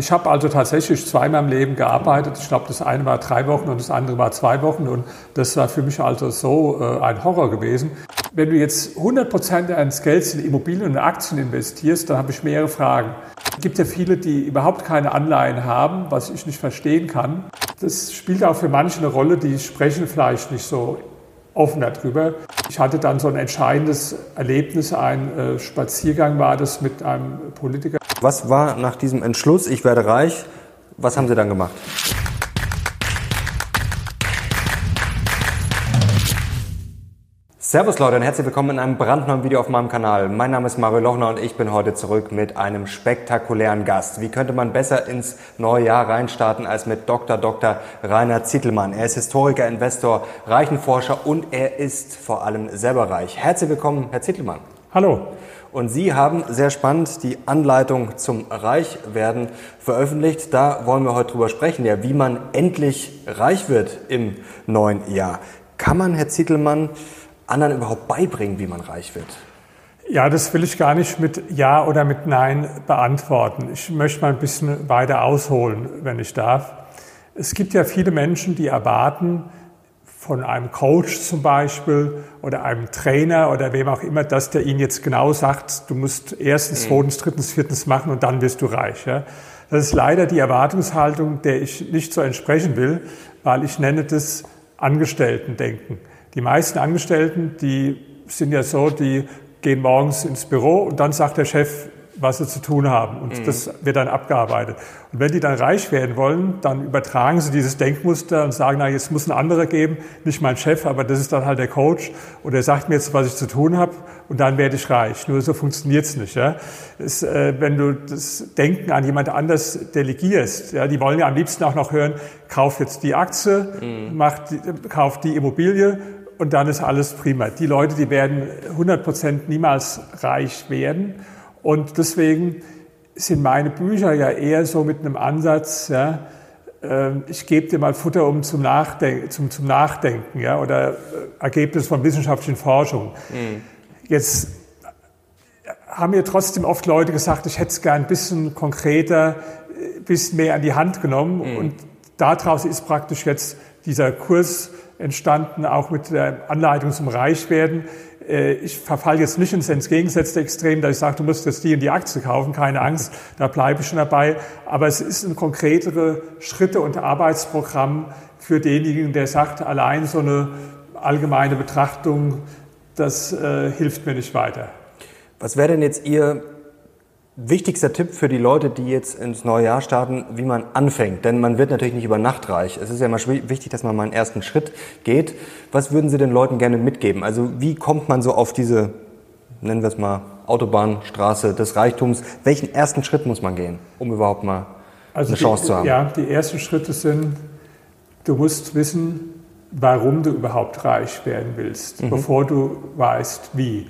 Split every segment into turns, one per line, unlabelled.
Ich habe also tatsächlich zweimal im Leben gearbeitet. Ich glaube, das eine war drei Wochen und das andere war zwei Wochen. Und das war für mich also so äh, ein Horror gewesen. Wenn du jetzt 100 Prozent deines Gelds in Immobilien und Aktien investierst, dann habe ich mehrere Fragen. Es gibt ja viele, die überhaupt keine Anleihen haben, was ich nicht verstehen kann. Das spielt auch für manche eine Rolle, die sprechen vielleicht nicht so offen darüber. Ich hatte dann so ein entscheidendes Erlebnis, ein äh, Spaziergang war das mit einem Politiker.
Was war nach diesem Entschluss, ich werde reich, was haben Sie dann gemacht? Servus Leute und herzlich willkommen in einem brandneuen Video auf meinem Kanal. Mein Name ist Mario Lochner und ich bin heute zurück mit einem spektakulären Gast. Wie könnte man besser ins neue Jahr reinstarten als mit Dr. Dr. Rainer Zittelmann. Er ist Historiker, Investor, Reichenforscher und er ist vor allem selber reich. Herzlich willkommen, Herr Zittelmann.
Hallo.
Und Sie haben sehr spannend die Anleitung zum Reichwerden veröffentlicht. Da wollen wir heute drüber sprechen, ja, wie man endlich reich wird im neuen Jahr. Kann man, Herr Zittelmann, anderen überhaupt beibringen, wie man reich wird?
Ja, das will ich gar nicht mit Ja oder mit Nein beantworten. Ich möchte mal ein bisschen weiter ausholen, wenn ich darf. Es gibt ja viele Menschen, die erwarten von einem Coach zum Beispiel oder einem Trainer oder wem auch immer, dass der ihnen jetzt genau sagt, du musst erstens, mhm. zweitens, drittens, viertens machen und dann wirst du reich. Ja? Das ist leider die Erwartungshaltung, der ich nicht so entsprechen will, weil ich nenne das Angestellten-Denken. Die meisten Angestellten, die sind ja so, die gehen morgens ins Büro und dann sagt der Chef, was sie zu tun haben. Und mhm. das wird dann abgearbeitet. Und wenn die dann reich werden wollen, dann übertragen sie dieses Denkmuster und sagen, na, jetzt muss ein anderer geben, nicht mein Chef, aber das ist dann halt der Coach. Und er sagt mir jetzt, was ich zu tun habe und dann werde ich reich. Nur so funktioniert es nicht. Ja? Das, äh, wenn du das Denken an jemand anders delegierst, ja, die wollen ja am liebsten auch noch hören, kauf jetzt die Aktie, mhm. mach die, kauf die Immobilie und dann ist alles prima. Die Leute, die werden 100 Prozent niemals reich werden. Und deswegen sind meine Bücher ja eher so mit einem Ansatz, ja, ähm, ich gebe dir mal Futter um zum, Nachdenken, zum, zum Nachdenken ja, oder äh, Ergebnis von wissenschaftlichen Forschung. Mhm. Jetzt haben mir trotzdem oft Leute gesagt, ich hätte es gern ein bisschen konkreter, ein äh, bisschen mehr an die Hand genommen. Mhm. Und daraus ist praktisch jetzt dieser Kurs entstanden, auch mit der Anleitung zum Reichwerden. Äh, ich verfalle jetzt nicht ins entgegengesetzte Extrem, dass ich sage, du musst jetzt die in die Aktie kaufen, keine Angst, da bleibe ich schon dabei. Aber es ist ein konkretere Schritte und Arbeitsprogramm für denjenigen, der sagt, allein so eine allgemeine Betrachtung, das äh, hilft mir nicht weiter.
Was wäre denn jetzt Ihr Wichtigster Tipp für die Leute, die jetzt ins neue Jahr starten, wie man anfängt. Denn man wird natürlich nicht über Nacht reich. Es ist ja immer wichtig, dass man mal einen ersten Schritt geht. Was würden Sie den Leuten gerne mitgeben? Also wie kommt man so auf diese, nennen wir es mal, Autobahnstraße des Reichtums? Welchen ersten Schritt muss man gehen, um überhaupt mal also eine die, Chance zu haben?
Ja, die ersten Schritte sind, du musst wissen, warum du überhaupt reich werden willst, mhm. bevor du weißt, wie.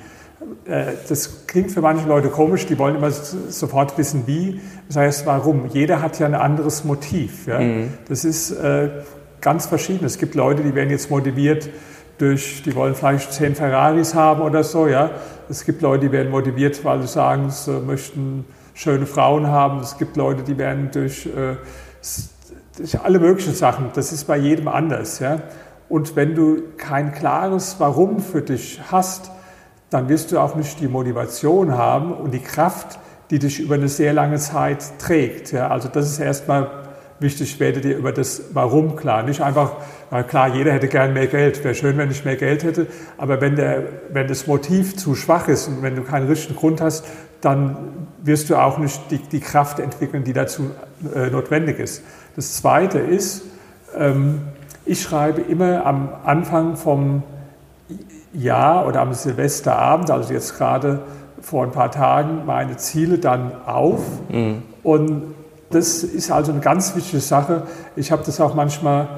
Äh, das klingt für manche Leute komisch, die wollen immer sofort wissen, wie. Das heißt, warum? Jeder hat ja ein anderes Motiv. Ja? Mhm. Das ist äh, ganz verschieden. Es gibt Leute, die werden jetzt motiviert durch, die wollen vielleicht zehn Ferraris haben oder so. Ja? Es gibt Leute, die werden motiviert, weil sie sagen, sie möchten schöne Frauen haben. Es gibt Leute, die werden durch, äh, durch alle möglichen Sachen. Das ist bei jedem anders. Ja? Und wenn du kein klares Warum für dich hast, dann wirst du auch nicht die Motivation haben und die Kraft, die dich über eine sehr lange Zeit trägt. Ja, also das ist erstmal wichtig, werde dir über das Warum klar. Nicht einfach, na klar, jeder hätte gern mehr Geld. Wäre schön, wenn ich mehr Geld hätte. Aber wenn, der, wenn das Motiv zu schwach ist und wenn du keinen richtigen Grund hast, dann wirst du auch nicht die, die Kraft entwickeln, die dazu äh, notwendig ist. Das Zweite ist, ähm, ich schreibe immer am Anfang vom Jahr oder am Silvesterabend, also jetzt gerade vor ein paar Tagen, meine Ziele dann auf. Mhm. Und das ist also eine ganz wichtige Sache. Ich habe das auch manchmal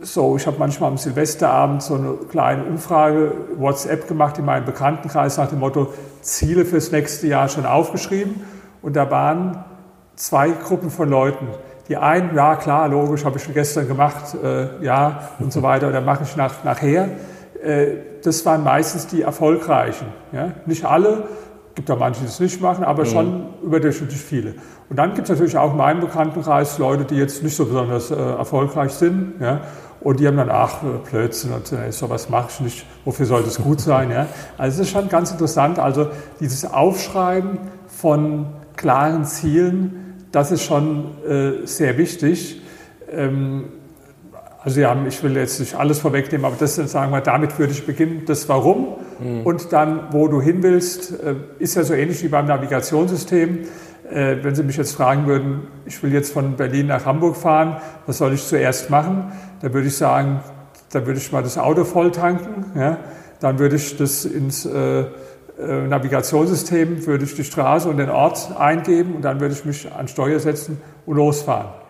so, ich habe manchmal am Silvesterabend so eine kleine Umfrage WhatsApp gemacht in meinem Bekanntenkreis nach dem Motto Ziele fürs nächste Jahr schon aufgeschrieben. Und da waren zwei Gruppen von Leuten. Die einen, ja klar, logisch, habe ich schon gestern gemacht, äh, ja und so weiter, oder mache ich nach, nachher. Äh, das waren meistens die erfolgreichen. Ja? Nicht alle, gibt auch manche, die es nicht machen, aber mhm. schon überdurchschnittlich viele. Und dann gibt es natürlich auch in meinem Bekanntenkreis Leute, die jetzt nicht so besonders äh, erfolgreich sind. Ja? Und die haben dann, ach, äh, Blödsinn, und äh, sowas mache ich nicht, wofür sollte es gut sein? Ja? Also es ist schon ganz interessant, also dieses Aufschreiben von klaren Zielen, das ist schon äh, sehr wichtig. Ähm, also ja, ich will jetzt nicht alles vorwegnehmen, aber das sagen wir, damit würde ich beginnen. Das Warum mhm. und dann, wo du hin willst, äh, ist ja so ähnlich wie beim Navigationssystem. Äh, wenn Sie mich jetzt fragen würden, ich will jetzt von Berlin nach Hamburg fahren, was soll ich zuerst machen? Dann würde ich sagen, dann würde ich mal das Auto voll tanken. Ja? Dann würde ich das ins äh, äh Navigationssystem, würde ich die Straße und den Ort eingeben und dann würde ich mich an Steuer setzen und losfahren.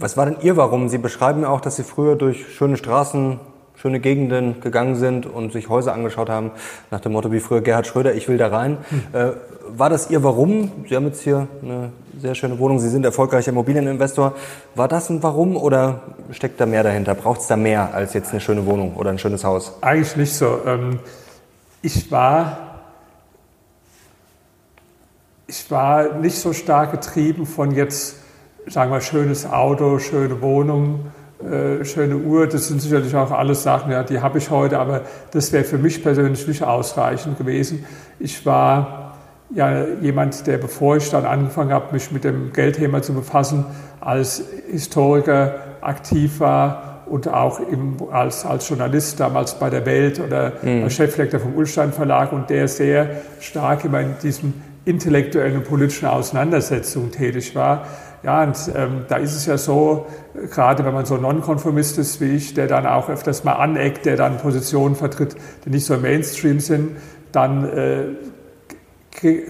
Was war denn Ihr Warum? Sie beschreiben ja auch, dass Sie früher durch schöne Straßen, schöne Gegenden gegangen sind und sich Häuser angeschaut haben, nach dem Motto wie früher Gerhard Schröder, ich will da rein. Hm. Äh, war das Ihr Warum? Sie haben jetzt hier eine sehr schöne Wohnung, Sie sind erfolgreicher Immobilieninvestor. War das ein Warum oder steckt da mehr dahinter? Braucht es da mehr als jetzt eine schöne Wohnung oder ein schönes Haus?
Eigentlich nicht so. Ähm, ich war ich war nicht so stark getrieben von jetzt sagen wir, schönes Auto, schöne Wohnung, äh, schöne Uhr, das sind sicherlich auch alles Sachen, ja, die habe ich heute, aber das wäre für mich persönlich nicht ausreichend gewesen. Ich war ja jemand, der bevor ich dann angefangen habe, mich mit dem Geldthema zu befassen, als Historiker aktiv war und auch im, als, als Journalist damals bei der Welt oder mhm. als Cheflektor vom Ulstein Verlag und der sehr stark immer in diesem intellektuellen und politischen Auseinandersetzungen tätig war. Ja, und ähm, da ist es ja so, gerade wenn man so Nonkonformist ist wie ich, der dann auch öfters mal aneckt, der dann Positionen vertritt, die nicht so im Mainstream sind, dann äh,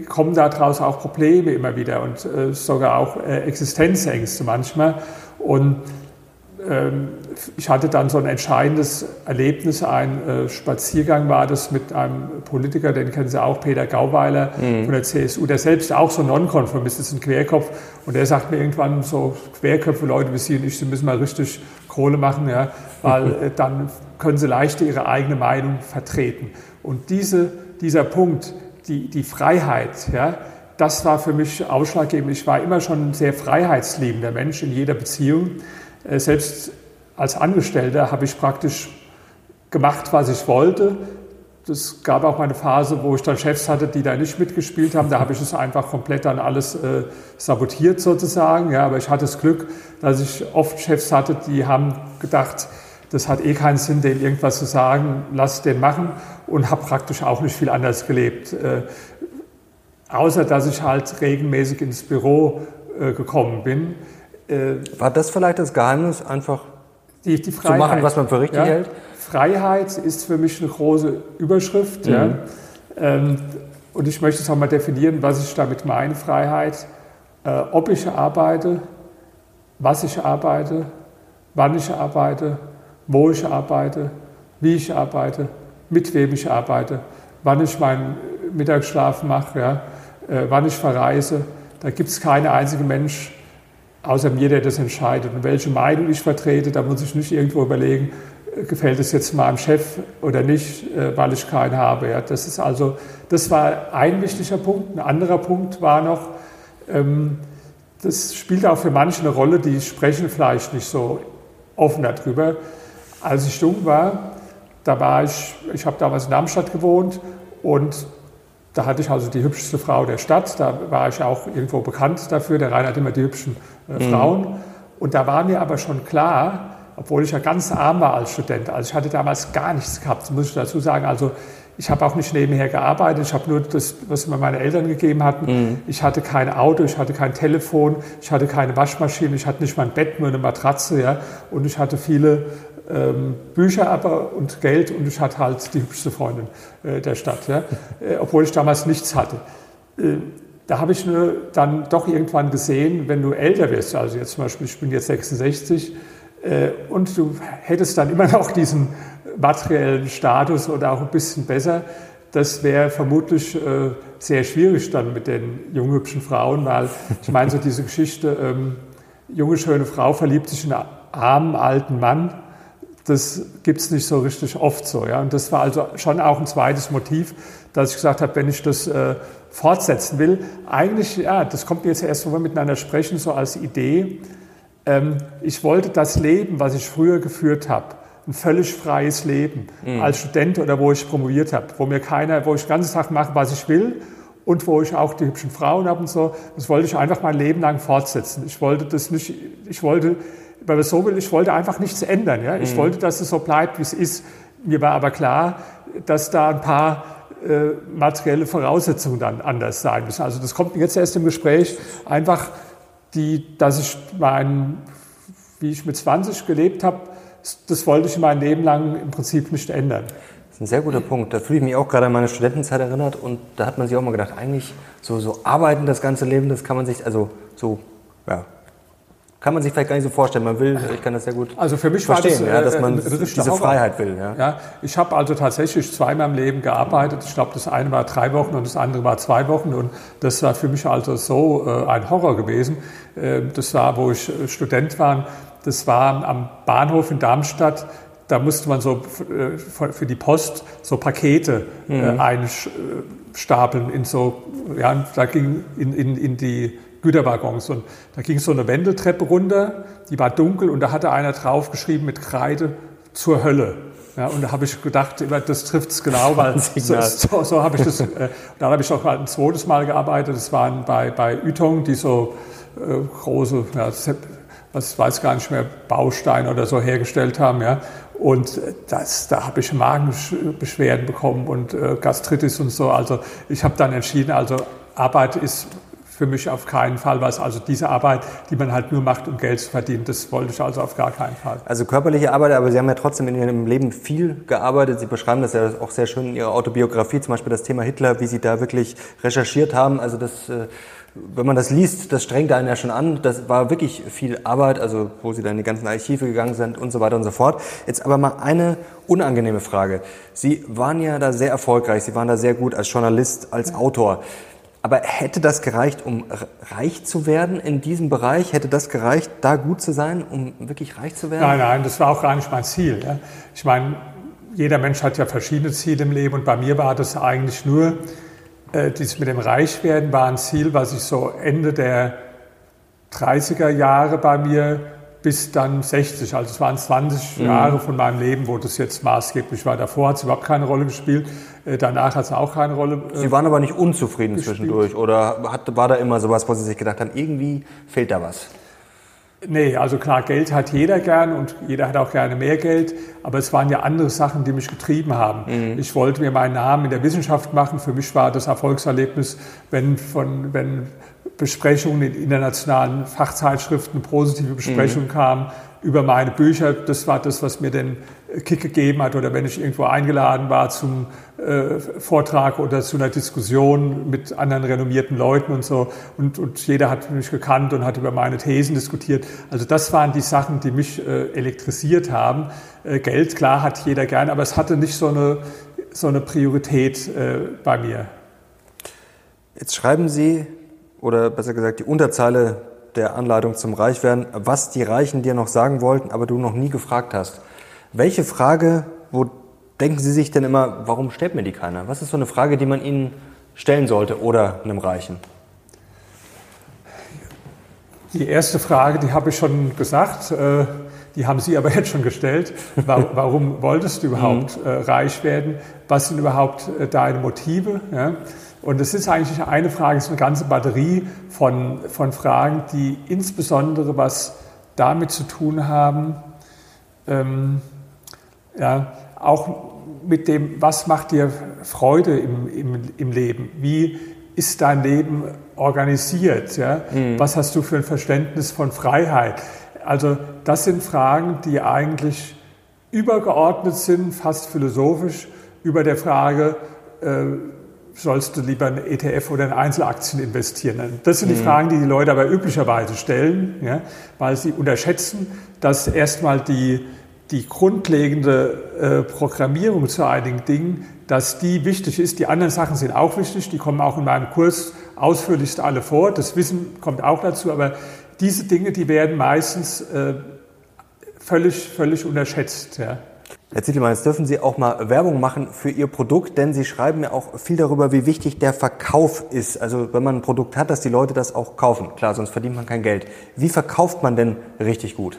kommen daraus auch Probleme immer wieder und äh, sogar auch äh, Existenzängste manchmal. Und ich hatte dann so ein entscheidendes Erlebnis, ein äh, Spaziergang war das mit einem Politiker, den kennen Sie auch, Peter Gauweiler mhm. von der CSU, der selbst auch so Nonkonformist ist, ein Querkopf. Und der sagt mir irgendwann so, Querköpfe, Leute wie Sie und ich, Sie müssen mal richtig Kohle machen, ja, weil äh, dann können Sie leichter Ihre eigene Meinung vertreten. Und diese, dieser Punkt, die, die Freiheit, ja, das war für mich ausschlaggebend. Ich war immer schon ein sehr freiheitsliebender Mensch in jeder Beziehung. Äh, selbst als Angestellter habe ich praktisch gemacht, was ich wollte. Es gab auch mal eine Phase, wo ich dann Chefs hatte, die da nicht mitgespielt haben. Da habe ich es einfach komplett dann alles äh, sabotiert sozusagen. Ja, aber ich hatte das Glück, dass ich oft Chefs hatte, die haben gedacht, das hat eh keinen Sinn, denen irgendwas zu sagen, lass den machen und habe praktisch auch nicht viel anders gelebt. Äh, außer dass ich halt regelmäßig ins Büro äh, gekommen bin.
Äh, War das vielleicht das Geheimnis, einfach die, die zu machen, was man für richtig ja? hält?
Freiheit ist für mich eine große Überschrift. Mhm. Ja? Ähm, und ich möchte es auch mal definieren, was ich damit meine, Freiheit. Äh, ob ich arbeite, was ich arbeite, wann ich arbeite, wo ich arbeite, wie ich arbeite, mit wem ich arbeite, wann ich meinen Mittagsschlaf mache, ja? äh, wann ich verreise. Da gibt es keine einzige Mensch, außer mir, der das entscheidet. Und welche Meinung ich vertrete, da muss ich nicht irgendwo überlegen, äh, gefällt es jetzt meinem Chef oder nicht, äh, weil ich keinen habe. Ja, das ist also, das war ein wichtiger Punkt. Ein anderer Punkt war noch, ähm, das spielt auch für manche eine Rolle, die sprechen vielleicht nicht so offen darüber. Als ich jung war, da war ich, ich habe damals in Darmstadt gewohnt und da hatte ich also die hübscheste Frau der Stadt. Da war ich auch irgendwo bekannt dafür. Der Rhein hat immer die hübschen äh, mhm. Frauen. Und da war mir aber schon klar, obwohl ich ja ganz arm war als Student, also ich hatte damals gar nichts gehabt, muss ich dazu sagen. Also ich habe auch nicht nebenher gearbeitet, ich habe nur das, was mir meine Eltern gegeben hatten. Mhm. Ich hatte kein Auto, ich hatte kein Telefon, ich hatte keine Waschmaschine, ich hatte nicht mal ein Bett, nur eine Matratze. Ja? Und ich hatte viele ähm, Bücher aber und Geld und ich hatte halt die hübschste Freundin äh, der Stadt, ja? äh, obwohl ich damals nichts hatte. Äh, da habe ich nur dann doch irgendwann gesehen, wenn du älter wirst, also jetzt zum Beispiel, ich bin jetzt 66, äh, und du hättest dann immer noch diesen materiellen Status oder auch ein bisschen besser, das wäre vermutlich äh, sehr schwierig dann mit den jungen, hübschen Frauen, weil ich meine, so diese Geschichte, ähm, junge, schöne Frau verliebt sich in einen armen, alten Mann, das gibt es nicht so richtig oft so. Ja? Und das war also schon auch ein zweites Motiv, dass ich gesagt habe, wenn ich das äh, fortsetzen will, eigentlich, ja, das kommt mir jetzt erst, wo wir miteinander sprechen, so als Idee, ich wollte das Leben, was ich früher geführt habe, ein völlig freies Leben mhm. als Student oder wo ich promoviert habe, wo mir keiner, wo ich den ganzen Tag mache, was ich will und wo ich auch die hübschen Frauen habe und so, das wollte ich einfach mein Leben lang fortsetzen. Ich wollte das nicht, ich wollte, weil man so will, ich wollte einfach nichts ändern. Ja? Ich mhm. wollte, dass es so bleibt, wie es ist. Mir war aber klar, dass da ein paar äh, materielle Voraussetzungen dann anders sein müssen. Also das kommt jetzt erst im Gespräch einfach, die, dass ich mein, wie ich mit 20 gelebt habe, das wollte ich mein Leben lang im Prinzip nicht ändern.
Das ist ein sehr guter Punkt. Da fühle ich mich auch gerade an meine Studentenzeit erinnert und da hat man sich auch mal gedacht, eigentlich so, so arbeiten das ganze Leben, das kann man sich, also so, ja, kann man sich vielleicht gar nicht so vorstellen. Man will, ich kann das sehr gut
also für mich
verstehen,
war das,
ja, dass man äh, diese Freiheit will.
Ja. ja ich habe also tatsächlich zweimal im Leben gearbeitet. Ich glaube, das eine war drei Wochen und das andere war zwei Wochen. Und das war für mich also so äh, ein Horror gewesen. Äh, das war, wo ich äh, Student war. Das war am Bahnhof in Darmstadt. Da musste man so äh, für die Post so Pakete äh, mhm. einstapeln in so, ja, da ging in, in, in die Güterwaggons. Und da ging so eine Wendeltreppe runter, die war dunkel und da hatte einer draufgeschrieben mit Kreide zur Hölle. Ja, und da habe ich gedacht, das trifft es genau, weil so, so, so habe ich das. Äh, da habe ich auch ein zweites Mal gearbeitet. Das waren bei, bei Ytong, die so äh, große, ja, was weiß gar nicht mehr, Bausteine oder so hergestellt haben. Ja. Und das, da habe ich Magenbeschwerden bekommen und äh, Gastritis und so. Also ich habe dann entschieden, also Arbeit ist für mich auf keinen Fall was. Also diese Arbeit, die man halt nur macht, um Geld zu verdienen, das wollte ich also auf gar keinen Fall.
Also körperliche Arbeit, aber Sie haben ja trotzdem in Ihrem Leben viel gearbeitet. Sie beschreiben das ja auch sehr schön in Ihrer Autobiografie, zum Beispiel das Thema Hitler, wie Sie da wirklich recherchiert haben. Also das äh, wenn man das liest, das strengt einen ja schon an. Das war wirklich viel Arbeit, also wo Sie dann in die ganzen Archive gegangen sind und so weiter und so fort. Jetzt aber mal eine unangenehme Frage. Sie waren ja da sehr erfolgreich, Sie waren da sehr gut als Journalist, als Autor. Aber hätte das gereicht, um reich zu werden in diesem Bereich? Hätte das gereicht, da gut zu sein, um wirklich reich zu werden?
Nein, nein, das war auch gar nicht mein Ziel. Ja. Ich meine, jeder Mensch hat ja verschiedene Ziele im Leben und bei mir war das eigentlich nur, äh, dieses mit dem Reichwerden war ein Ziel, was ich so Ende der 30er Jahre bei mir bis dann 60, also es waren 20 mhm. Jahre von meinem Leben, wo das jetzt maßgeblich war. Davor hat es überhaupt keine Rolle gespielt, äh, danach hat es auch keine Rolle
äh, Sie waren aber nicht unzufrieden gespielt. zwischendurch oder hat, war da immer sowas, wo Sie sich gedacht haben, irgendwie fehlt da was?
Nee, also klar, Geld hat jeder gern und jeder hat auch gerne mehr Geld, aber es waren ja andere Sachen, die mich getrieben haben. Mhm. Ich wollte mir meinen Namen in der Wissenschaft machen. Für mich war das Erfolgserlebnis, wenn, von, wenn Besprechungen in internationalen Fachzeitschriften, positive Besprechungen mhm. kamen über meine Bücher. Das war das, was mir den Kick gegeben hat. Oder wenn ich irgendwo eingeladen war zum äh, Vortrag oder zu einer Diskussion mit anderen renommierten Leuten und so. Und, und jeder hat mich gekannt und hat über meine Thesen diskutiert. Also das waren die Sachen, die mich äh, elektrisiert haben. Äh, Geld, klar, hat jeder gern, aber es hatte nicht so eine, so eine Priorität äh, bei mir.
Jetzt schreiben Sie, oder besser gesagt die Unterzeile der Anleitung zum Reichwerden, was die Reichen dir noch sagen wollten, aber du noch nie gefragt hast. Welche Frage, wo denken Sie sich denn immer, warum stellt mir die keiner? Was ist so eine Frage, die man Ihnen stellen sollte oder einem Reichen?
Die erste Frage, die habe ich schon gesagt, äh, die haben Sie aber jetzt schon gestellt. Warum wolltest du überhaupt mhm. äh, reich werden? Was sind überhaupt äh, deine Motive? Und es ist eigentlich eine Frage, es ist eine ganze Batterie von, von Fragen, die insbesondere was damit zu tun haben, ähm, ja, auch mit dem, was macht dir Freude im, im, im Leben? Wie ist dein Leben organisiert? Ja? Mhm. Was hast du für ein Verständnis von Freiheit? Also das sind Fragen, die eigentlich übergeordnet sind, fast philosophisch, über der Frage, äh, sollst du lieber in ETF oder in Einzelaktien investieren? Das sind die mhm. Fragen, die die Leute aber üblicherweise stellen, ja, weil sie unterschätzen, dass erstmal die, die grundlegende äh, Programmierung zu einigen Dingen, dass die wichtig ist. Die anderen Sachen sind auch wichtig, die kommen auch in meinem Kurs ausführlichst alle vor. Das Wissen kommt auch dazu, aber diese Dinge, die werden meistens äh, völlig, völlig unterschätzt. Ja.
Herr Zittelmann, jetzt dürfen Sie auch mal Werbung machen für Ihr Produkt, denn Sie schreiben ja auch viel darüber, wie wichtig der Verkauf ist. Also wenn man ein Produkt hat, dass die Leute das auch kaufen. Klar, sonst verdient man kein Geld. Wie verkauft man denn richtig gut?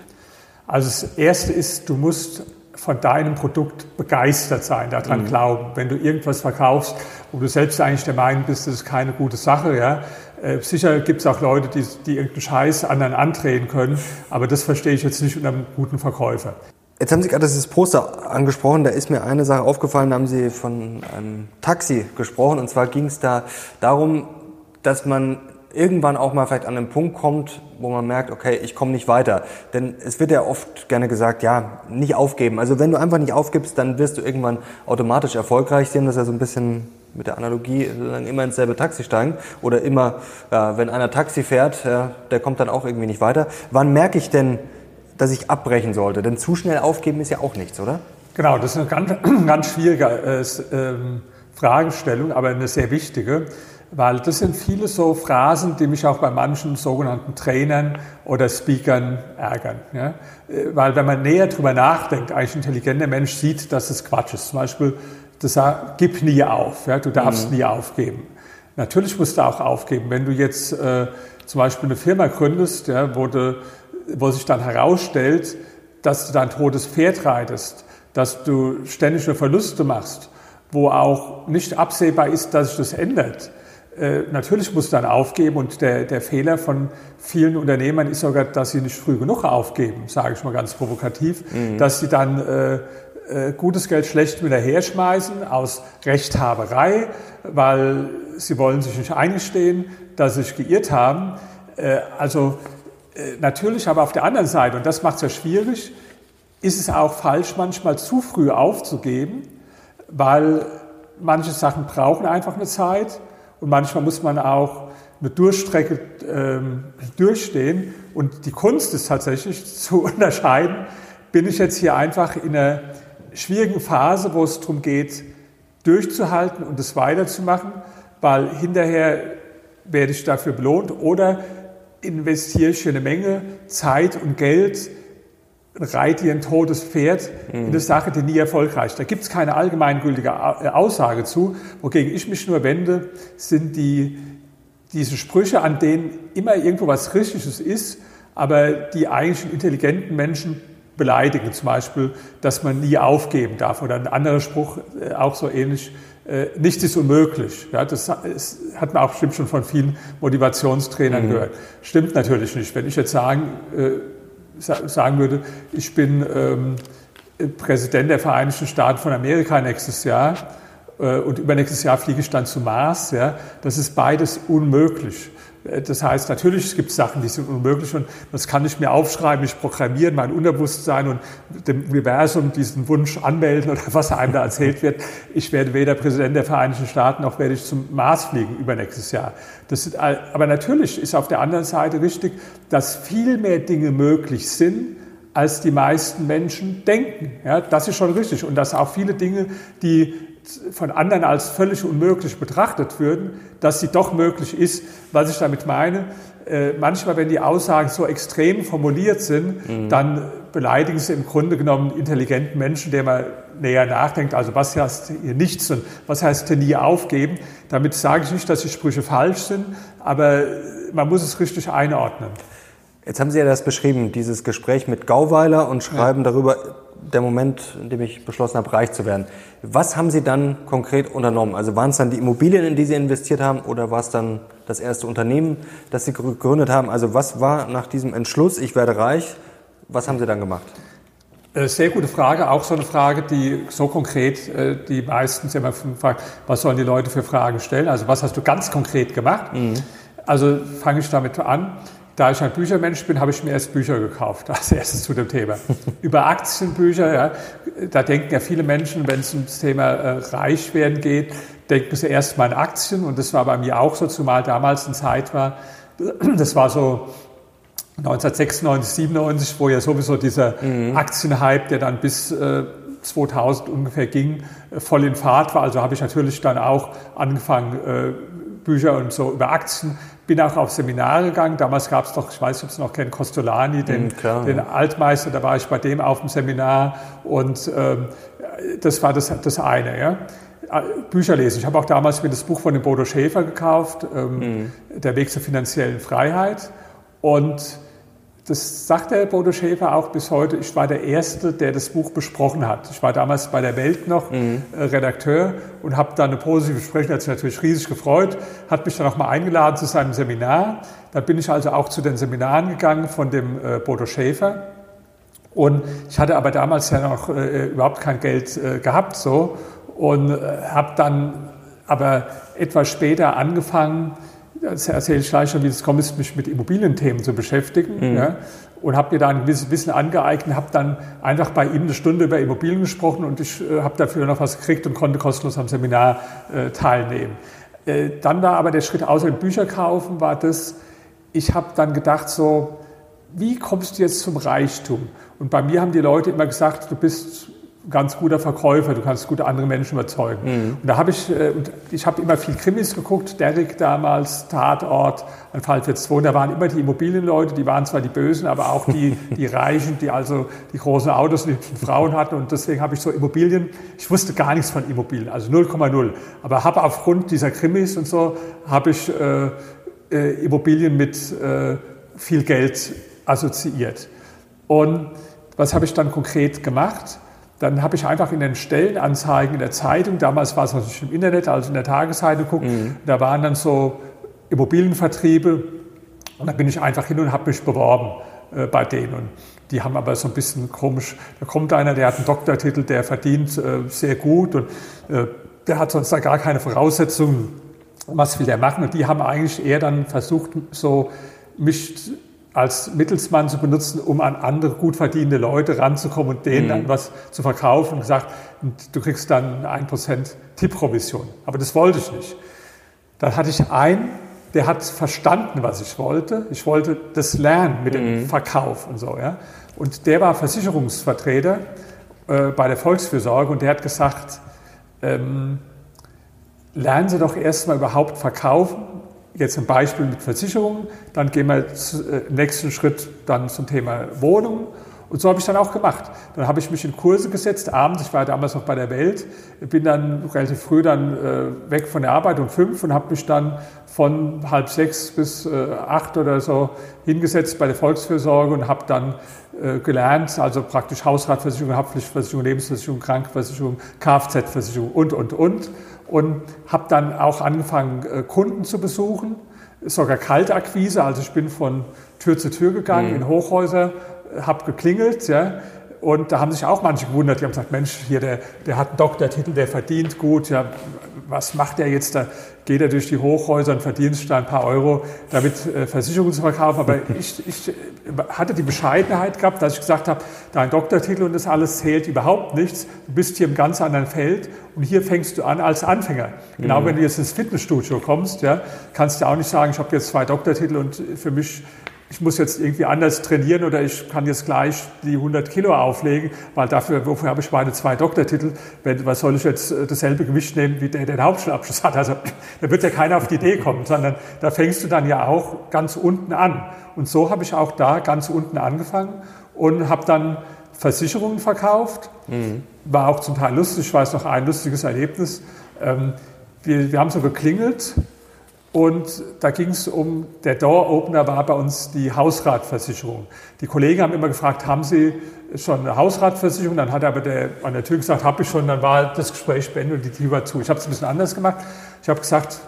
Also das Erste ist, du musst von deinem Produkt begeistert sein, daran mhm. glauben. Wenn du irgendwas verkaufst, wo du selbst eigentlich der Meinung bist, das ist keine gute Sache, ja. Äh, sicher gibt es auch Leute, die, die irgendeinen Scheiß anderen andrehen können, aber das verstehe ich jetzt nicht unter einem guten Verkäufer.
Jetzt haben Sie gerade das Poster angesprochen. Da ist mir eine Sache aufgefallen, da haben Sie von einem Taxi gesprochen. Und zwar ging es da darum, dass man irgendwann auch mal vielleicht an einen Punkt kommt, wo man merkt, okay, ich komme nicht weiter. Denn es wird ja oft gerne gesagt, ja, nicht aufgeben. Also wenn du einfach nicht aufgibst, dann wirst du irgendwann automatisch erfolgreich. Sie haben das ja so ein bisschen mit der Analogie, immer ins selbe Taxi steigen oder immer, ja, wenn einer Taxi fährt, ja, der kommt dann auch irgendwie nicht weiter. Wann merke ich denn, dass ich abbrechen sollte? Denn zu schnell aufgeben ist ja auch nichts, oder?
Genau, das ist eine ganz, ganz schwierige äh, ähm, Fragestellung, aber eine sehr wichtige, weil das sind viele so Phrasen, die mich auch bei manchen sogenannten Trainern oder Speakern ärgern. Ja? Äh, weil wenn man näher drüber nachdenkt, eigentlich ein intelligenter Mensch sieht, dass es Quatsch ist. Zum Beispiel, das sagt, gib nie auf, ja? du darfst mhm. nie aufgeben. Natürlich musst du auch aufgeben. Wenn du jetzt äh, zum Beispiel eine Firma gründest, ja, wo du wo sich dann herausstellt, dass du dein totes Pferd reitest, dass du ständig nur Verluste machst, wo auch nicht absehbar ist, dass sich das ändert. Äh, natürlich musst du dann aufgeben und der, der Fehler von vielen Unternehmern ist sogar, dass sie nicht früh genug aufgeben, sage ich mal ganz provokativ, mhm. dass sie dann äh, äh, gutes Geld schlecht wieder herschmeißen aus Rechthaberei, weil sie wollen sich nicht eingestehen, dass sie sich geirrt haben. Äh, also natürlich aber auf der anderen Seite, und das macht es ja schwierig, ist es auch falsch, manchmal zu früh aufzugeben, weil manche Sachen brauchen einfach eine Zeit und manchmal muss man auch eine Durchstrecke ähm, durchstehen. Und die Kunst ist tatsächlich zu unterscheiden, bin ich jetzt hier einfach in einer schwierigen Phase, wo es darum geht, durchzuhalten und es weiterzumachen, weil hinterher werde ich dafür belohnt oder investiere ich eine Menge Zeit und Geld, reite ihr ein totes Pferd mhm. in eine Sache, die nie erfolgreich ist. Da gibt es keine allgemeingültige Aussage zu. Wogegen ich mich nur wende, sind die, diese Sprüche, an denen immer irgendwo was Richtiges ist, aber die eigentlich intelligenten Menschen beleidigen. Zum Beispiel, dass man nie aufgeben darf. Oder ein anderer Spruch, äh, auch so ähnlich, äh, nichts ist unmöglich. Ja, das hat man auch bestimmt schon von vielen Motivationstrainern mhm. gehört. Stimmt natürlich nicht. Wenn ich jetzt sagen, äh, sagen würde, ich bin ähm, Präsident der Vereinigten Staaten von Amerika nächstes Jahr äh, und übernächstes Jahr fliege ich dann zum Mars, ja, das ist beides unmöglich. Das heißt, natürlich es gibt Sachen, die sind unmöglich und das kann ich mir aufschreiben, ich programmieren, mein Unterbewusstsein und dem Universum diesen Wunsch anmelden oder was einem da erzählt wird. Ich werde weder Präsident der Vereinigten Staaten noch werde ich zum Mars fliegen übernächstes Jahr. Ist, aber natürlich ist auf der anderen Seite richtig, dass viel mehr Dinge möglich sind, als die meisten Menschen denken. Ja, das ist schon richtig. Und dass auch viele Dinge, die von anderen als völlig unmöglich betrachtet würden, dass sie doch möglich ist. Was ich damit meine, äh, manchmal, wenn die Aussagen so extrem formuliert sind, mhm. dann beleidigen sie im Grunde genommen intelligenten Menschen, der man näher nachdenkt. Also was heißt hier nichts und was heißt hier nie aufgeben? Damit sage ich nicht, dass die Sprüche falsch sind, aber man muss es richtig einordnen.
Jetzt haben Sie ja das beschrieben, dieses Gespräch mit Gauweiler und schreiben ja. darüber, der Moment, in dem ich beschlossen habe, reich zu werden. Was haben Sie dann konkret unternommen? Also waren es dann die Immobilien, in die Sie investiert haben oder war es dann das erste Unternehmen, das Sie gegründet haben? Also was war nach diesem Entschluss, ich werde reich, was haben Sie dann gemacht?
Äh, sehr gute Frage, auch so eine Frage, die so konkret äh, die meistens immer fragen, was sollen die Leute für Fragen stellen? Also was hast du ganz konkret gemacht? Mhm. Also fange ich damit an. Da ich ein Büchermensch bin, habe ich mir erst Bücher gekauft, als erstes zu dem Thema. Über Aktienbücher, ja, da denken ja viele Menschen, wenn es ums Thema äh, Reichwerden geht, denken sie erst mal an Aktien und das war bei mir auch so, zumal damals eine Zeit war, das war so 1996, 97, wo ja sowieso dieser mhm. Aktienhype, der dann bis äh, 2000 ungefähr ging, voll in Fahrt war. Also habe ich natürlich dann auch angefangen, äh, Bücher und so über Aktien bin auch auf Seminare gegangen. Damals gab es doch, ich weiß nicht, ob Sie noch kennen, Costolani, den, mm, den Altmeister. Da war ich bei dem auf dem Seminar und ähm, das war das, das eine. Ja. Bücher lesen. Ich habe auch damals mir das Buch von dem Bodo Schäfer gekauft, ähm, mm. Der Weg zur finanziellen Freiheit. Und das sagt der Bodo Schäfer auch bis heute. Ich war der Erste, der das Buch besprochen hat. Ich war damals bei der Welt noch mhm. äh, Redakteur und habe da eine positive Besprechung, hat sich natürlich riesig gefreut, hat mich dann auch mal eingeladen zu seinem Seminar. Da bin ich also auch zu den Seminaren gegangen von dem äh, Bodo Schäfer. Und ich hatte aber damals ja noch äh, überhaupt kein Geld äh, gehabt so und äh, habe dann aber etwas später angefangen, gleich schon, wie es kommt, ist, mich mit Immobilienthemen zu beschäftigen. Mhm. Ja, und habe mir da ein gewisses Wissen angeeignet, habe dann einfach bei ihm eine Stunde über Immobilien gesprochen und ich äh, habe dafür noch was gekriegt und konnte kostenlos am Seminar äh, teilnehmen. Äh, dann war aber der Schritt außer dem Bücher kaufen, war das, ich habe dann gedacht so, wie kommst du jetzt zum Reichtum? Und bei mir haben die Leute immer gesagt, du bist ganz guter Verkäufer, du kannst gute andere Menschen überzeugen. Mhm. Und da habe ich, äh, und ich habe immer viel Krimis geguckt, Derrick damals, Tatort, ein Fall für zwei, da waren immer die Immobilienleute, die waren zwar die Bösen, aber auch die, die Reichen, die also die großen Autos und die Frauen hatten und deswegen habe ich so Immobilien, ich wusste gar nichts von Immobilien, also 0,0, aber habe aufgrund dieser Krimis und so, habe ich äh, äh, Immobilien mit äh, viel Geld assoziiert. Und was habe ich dann konkret gemacht? Dann habe ich einfach in den Stellenanzeigen in der Zeitung, damals war es natürlich im Internet, also in der Tagesseite geguckt, mhm. da waren dann so Immobilienvertriebe und da bin ich einfach hin und habe mich beworben äh, bei denen. Und die haben aber so ein bisschen komisch, da kommt einer, der hat einen Doktortitel, der verdient äh, sehr gut und äh, der hat sonst da gar keine Voraussetzungen, was will der machen? Und die haben eigentlich eher dann versucht, so mich als Mittelsmann zu benutzen, um an andere gut verdienende Leute ranzukommen und denen mhm. dann was zu verkaufen und gesagt, du kriegst dann ein Prozent Tippprovision. Aber das wollte ich nicht. Dann hatte ich einen, der hat verstanden, was ich wollte. Ich wollte das lernen mit dem mhm. Verkauf und so. Ja. Und der war Versicherungsvertreter äh, bei der Volksfürsorge und der hat gesagt, ähm, lernen Sie doch erstmal überhaupt verkaufen jetzt ein Beispiel mit Versicherungen, dann gehen wir zum äh, nächsten Schritt dann zum Thema Wohnungen. Und so habe ich dann auch gemacht. Dann habe ich mich in Kurse gesetzt, abends, ich war damals noch bei der Welt, bin dann relativ früh dann äh, weg von der Arbeit um fünf und habe mich dann von halb sechs bis äh, acht oder so hingesetzt bei der Volksfürsorge und habe dann gelernt, also praktisch Hausratversicherung, Haftpflichtversicherung, Lebensversicherung, Krankenversicherung, Kfz-Versicherung und, und, und und habe dann auch angefangen, äh, Kunden zu besuchen, sogar Kaltakquise, also ich bin von Tür zu Tür gegangen mhm. in Hochhäuser, habe geklingelt, ja, und da haben sich auch manche gewundert, die haben gesagt, Mensch, hier der, der hat einen Doktortitel, der verdient gut, ja, was macht der jetzt da? Geht er durch die Hochhäuser und verdient da ein paar Euro, damit äh, Versicherungen zu verkaufen. Aber ich, ich hatte die Bescheidenheit gehabt, dass ich gesagt habe, dein Doktortitel und das alles zählt überhaupt nichts. Du bist hier im ganz anderen Feld und hier fängst du an als Anfänger. Genau, mhm. wenn du jetzt ins Fitnessstudio kommst, ja, kannst du auch nicht sagen, ich habe jetzt zwei Doktortitel und für mich ich muss jetzt irgendwie anders trainieren oder ich kann jetzt gleich die 100 Kilo auflegen, weil dafür, wofür habe ich meine zwei Doktortitel? Wenn, was soll ich jetzt äh, dasselbe Gewicht nehmen, wie der, der den Hauptschulabschluss hat? Also da wird ja keiner auf die Idee kommen, sondern da fängst du dann ja auch ganz unten an. Und so habe ich auch da ganz unten angefangen und habe dann Versicherungen verkauft. Mhm. War auch zum Teil lustig. Ich weiß noch ein lustiges Erlebnis. Ähm, wir, wir haben so geklingelt und da ging es um, der Door-Opener war bei uns die Hausratversicherung. Die Kollegen haben immer gefragt, haben Sie schon eine Hausratversicherung? Dann hat aber der an der Tür gesagt, habe ich schon. Dann war das Gespräch beendet und die Tür war zu. Ich habe es ein bisschen anders gemacht. Ich habe gesagt,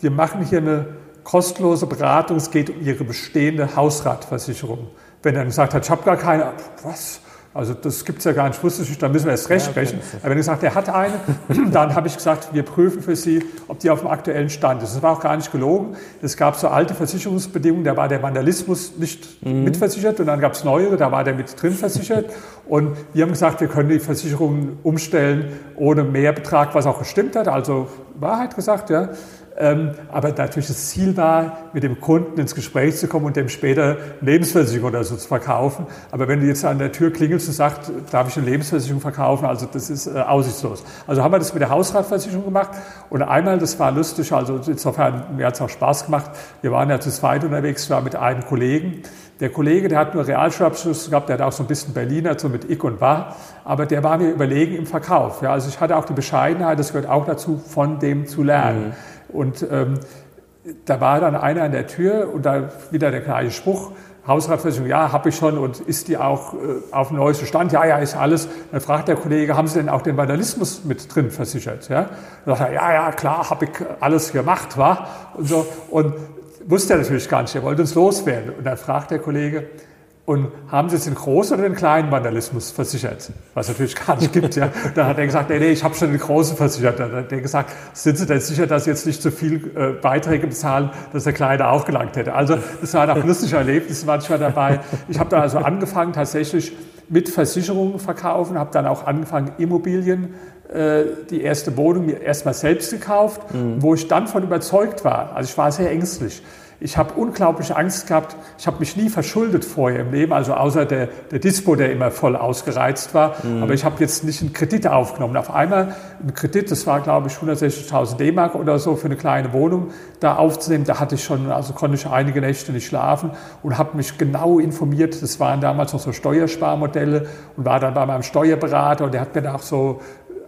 wir machen hier eine kostenlose Beratung. Es geht um Ihre bestehende Hausratversicherung. Wenn er dann gesagt hat, ich habe gar keine, was? Also das gibt es ja gar nicht, wusste ich, da müssen wir erst recht ja, okay, sprechen. Aber wenn er gesagt, er hat eine, dann habe ich gesagt, wir prüfen für Sie, ob die auf dem aktuellen Stand ist. Das war auch gar nicht gelogen. Es gab so alte Versicherungsbedingungen, da war der Vandalismus nicht mhm. mitversichert und dann gab es neuere, da war der mit drin versichert. Und wir haben gesagt, wir können die Versicherungen umstellen ohne Mehrbetrag, was auch gestimmt hat, also Wahrheit gesagt, ja. Ähm, aber natürlich das Ziel war, mit dem Kunden ins Gespräch zu kommen und dem später Lebensversicherung oder so zu verkaufen. Aber wenn du jetzt an der Tür klingelst und sagst, darf ich eine Lebensversicherung verkaufen, also das ist äh, aussichtslos. Also haben wir das mit der Hausratversicherung gemacht und einmal, das war lustig, also insofern, mir hat es auch Spaß gemacht. Wir waren ja zu zweit unterwegs, ich war mit einem Kollegen. Der Kollege, der hat nur Realschulabschluss gehabt, der hat auch so ein bisschen Berliner, so mit Ich und War, aber der war mir überlegen im Verkauf. Ja, also ich hatte auch die Bescheidenheit, das gehört auch dazu, von dem zu lernen. Mhm. Und ähm, da war dann einer an der Tür und da wieder der gleiche Spruch, Hausratversicherung, ja, habe ich schon und ist die auch äh, auf dem neuesten Stand? Ja, ja, ist alles. Dann fragt der Kollege, haben Sie denn auch den Vandalismus mit drin versichert? Ja, dann sagt er, ja, ja, klar, habe ich alles gemacht, war und so und wusste er natürlich gar nicht, er wollte uns loswerden. Und dann fragt der Kollege, und haben Sie jetzt den großen oder den kleinen Vandalismus versichert? Was es natürlich gar nicht gibt. Ja. Dann hat er gesagt, nee, nee, ich habe schon den großen versichert. Dann hat er gesagt, sind Sie denn sicher, dass Sie jetzt nicht zu viel äh, Beiträge bezahlen, dass der Kleine auch gelangt hätte? Also das waren auch lustige Erlebnisse manchmal dabei. Ich habe dann also angefangen tatsächlich mit Versicherungen verkaufen, habe dann auch angefangen Immobilien äh, die erste Wohnung mir erstmal selbst gekauft, mhm. wo ich dann von überzeugt war. Also ich war sehr ängstlich. Ich habe unglaubliche Angst gehabt. Ich habe mich nie verschuldet vorher im Leben, also außer der, der Dispo, der immer voll ausgereizt war. Mhm. Aber ich habe jetzt nicht einen Kredit aufgenommen. Auf einmal ein Kredit, das war glaube ich 160.000 D-Mark oder so für eine kleine Wohnung, da aufzunehmen. Da hatte ich schon, also konnte ich einige Nächte nicht schlafen und habe mich genau informiert. Das waren damals noch so Steuersparmodelle und war dann bei meinem Steuerberater und der hat mir da auch so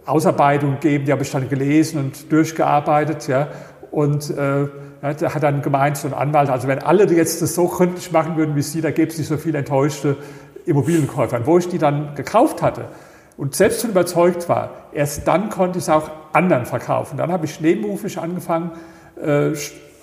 Ausarbeitungen gegeben, die habe ich dann gelesen und durchgearbeitet. Ja. Und äh, hat dann gemeint, so ein Anwalt, also wenn alle jetzt das so gründlich machen würden wie Sie, da gäbe es nicht so viele enttäuschte Immobilienkäufer. Und wo ich die dann gekauft hatte und selbst schon überzeugt war, erst dann konnte ich es auch anderen verkaufen. Dann habe ich nebenberuflich angefangen, äh,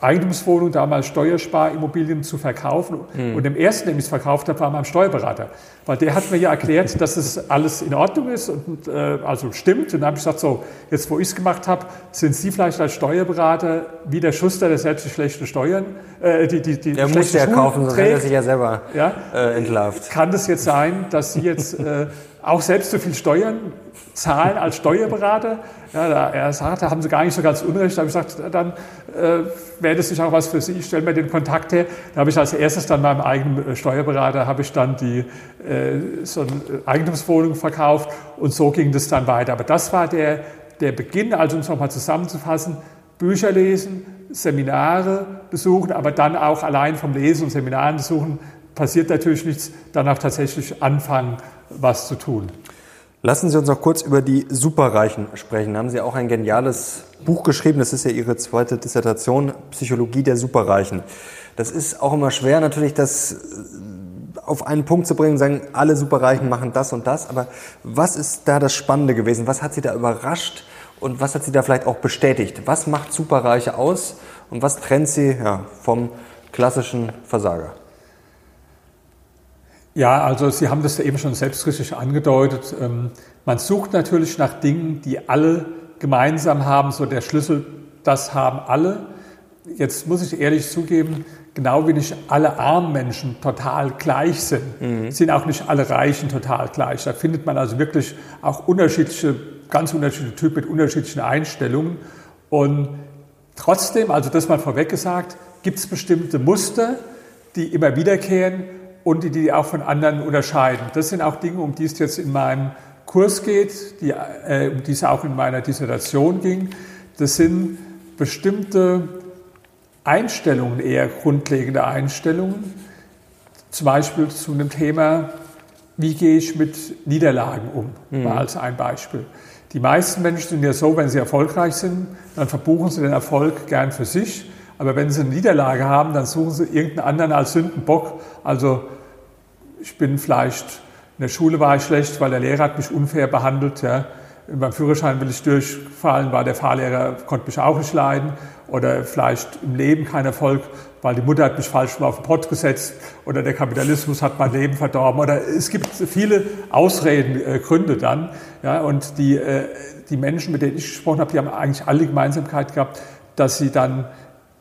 Eigentumswohnung, damals Steuersparimmobilien zu verkaufen. Mhm. Und im ersten, dem ich es verkauft habe, war mein Steuerberater. Weil der hat mir ja erklärt, dass es alles in Ordnung ist und äh, also stimmt. Und dann habe ich gesagt, so, jetzt wo ich es gemacht habe, sind Sie vielleicht als Steuerberater wie der Schuster, der selbst die schlechten Steuern,
äh, die, die, die Der muss ja kaufen, sonst hätte er sich ja selber ja? äh, entlarvt.
Kann das jetzt sein, dass Sie jetzt äh, auch selbst so viel Steuern zahlen als Steuerberater? Ja, da, er sagte, haben Sie gar nicht so ganz unrecht. Da habe ich gesagt, dann äh, wäre das nicht auch was für Sie. Ich stelle mir den Kontakt her. Da habe ich als erstes dann meinem eigenen äh, Steuerberater habe ich dann die äh, so eine Eigentumswohnung verkauft und so ging das dann weiter. Aber das war der, der Beginn, also um es nochmal zusammenzufassen, Bücher lesen, Seminare besuchen, aber dann auch allein vom Lesen und Seminaren besuchen passiert natürlich nichts, danach tatsächlich anfangen, was zu tun.
Lassen Sie uns noch kurz über die Superreichen sprechen. Haben Sie auch ein geniales Buch geschrieben. Das ist ja Ihre zweite Dissertation, Psychologie der Superreichen. Das ist auch immer schwer, natürlich das äh, auf einen Punkt zu bringen sagen, alle Superreichen machen das und das. Aber was ist da das Spannende gewesen? Was hat Sie da überrascht und was hat Sie da vielleicht auch bestätigt? Was macht Superreiche aus und was trennt sie ja, vom klassischen Versager?
Ja, also Sie haben das eben schon selbstkritisch angedeutet. Ähm, man sucht natürlich nach Dingen, die alle gemeinsam haben. So der Schlüssel, das haben alle. Jetzt muss ich ehrlich zugeben, genau wie nicht alle armen Menschen total gleich sind, mhm. sind auch nicht alle Reichen total gleich. Da findet man also wirklich auch unterschiedliche, ganz unterschiedliche Typen mit unterschiedlichen Einstellungen. Und trotzdem, also das mal vorweg gesagt, gibt es bestimmte Muster, die immer wiederkehren und die die auch von anderen unterscheiden. Das sind auch Dinge, um die es jetzt in meinem Kurs geht, die, äh, um die es auch in meiner Dissertation ging. Das sind bestimmte Einstellungen, eher grundlegende Einstellungen, zum Beispiel zu einem Thema, wie gehe ich mit Niederlagen um, mhm. mal als ein Beispiel. Die meisten Menschen sind ja so, wenn sie erfolgreich sind, dann verbuchen sie den Erfolg gern für sich. Aber wenn sie eine Niederlage haben, dann suchen sie irgendeinen anderen als Sündenbock. Also ich bin vielleicht, in der Schule war ich schlecht, weil der Lehrer hat mich unfair behandelt. Ja. Beim Führerschein will ich durchfallen, weil der Fahrlehrer konnte mich auch nicht leiden. Oder vielleicht im Leben kein Erfolg, weil die Mutter hat mich falsch mal auf den Pott gesetzt. Oder der Kapitalismus hat mein Leben verdorben. Oder es gibt viele Ausreden, äh, Gründe dann. Ja. Und die, äh, die Menschen, mit denen ich gesprochen habe, die haben eigentlich alle Gemeinsamkeit gehabt, dass sie dann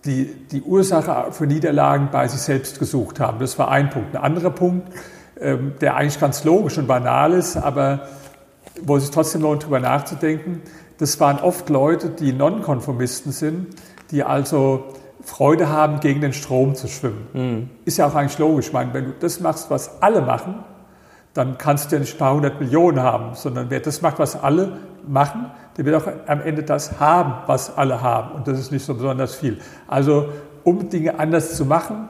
die, die Ursache für Niederlagen bei sich selbst gesucht haben. Das war ein Punkt. Ein anderer Punkt, ähm, der eigentlich ganz logisch und banal ist, aber wo es sich trotzdem lohnt, darüber nachzudenken, das waren oft Leute, die Nonkonformisten sind, die also Freude haben, gegen den Strom zu schwimmen. Mhm. Ist ja auch eigentlich logisch. Ich meine, wenn du das machst, was alle machen, dann kannst du ja nicht ein paar hundert Millionen haben, sondern wer das macht, was alle machen, der wird auch am Ende das haben, was alle haben. Und das ist nicht so besonders viel. Also, um Dinge anders zu machen,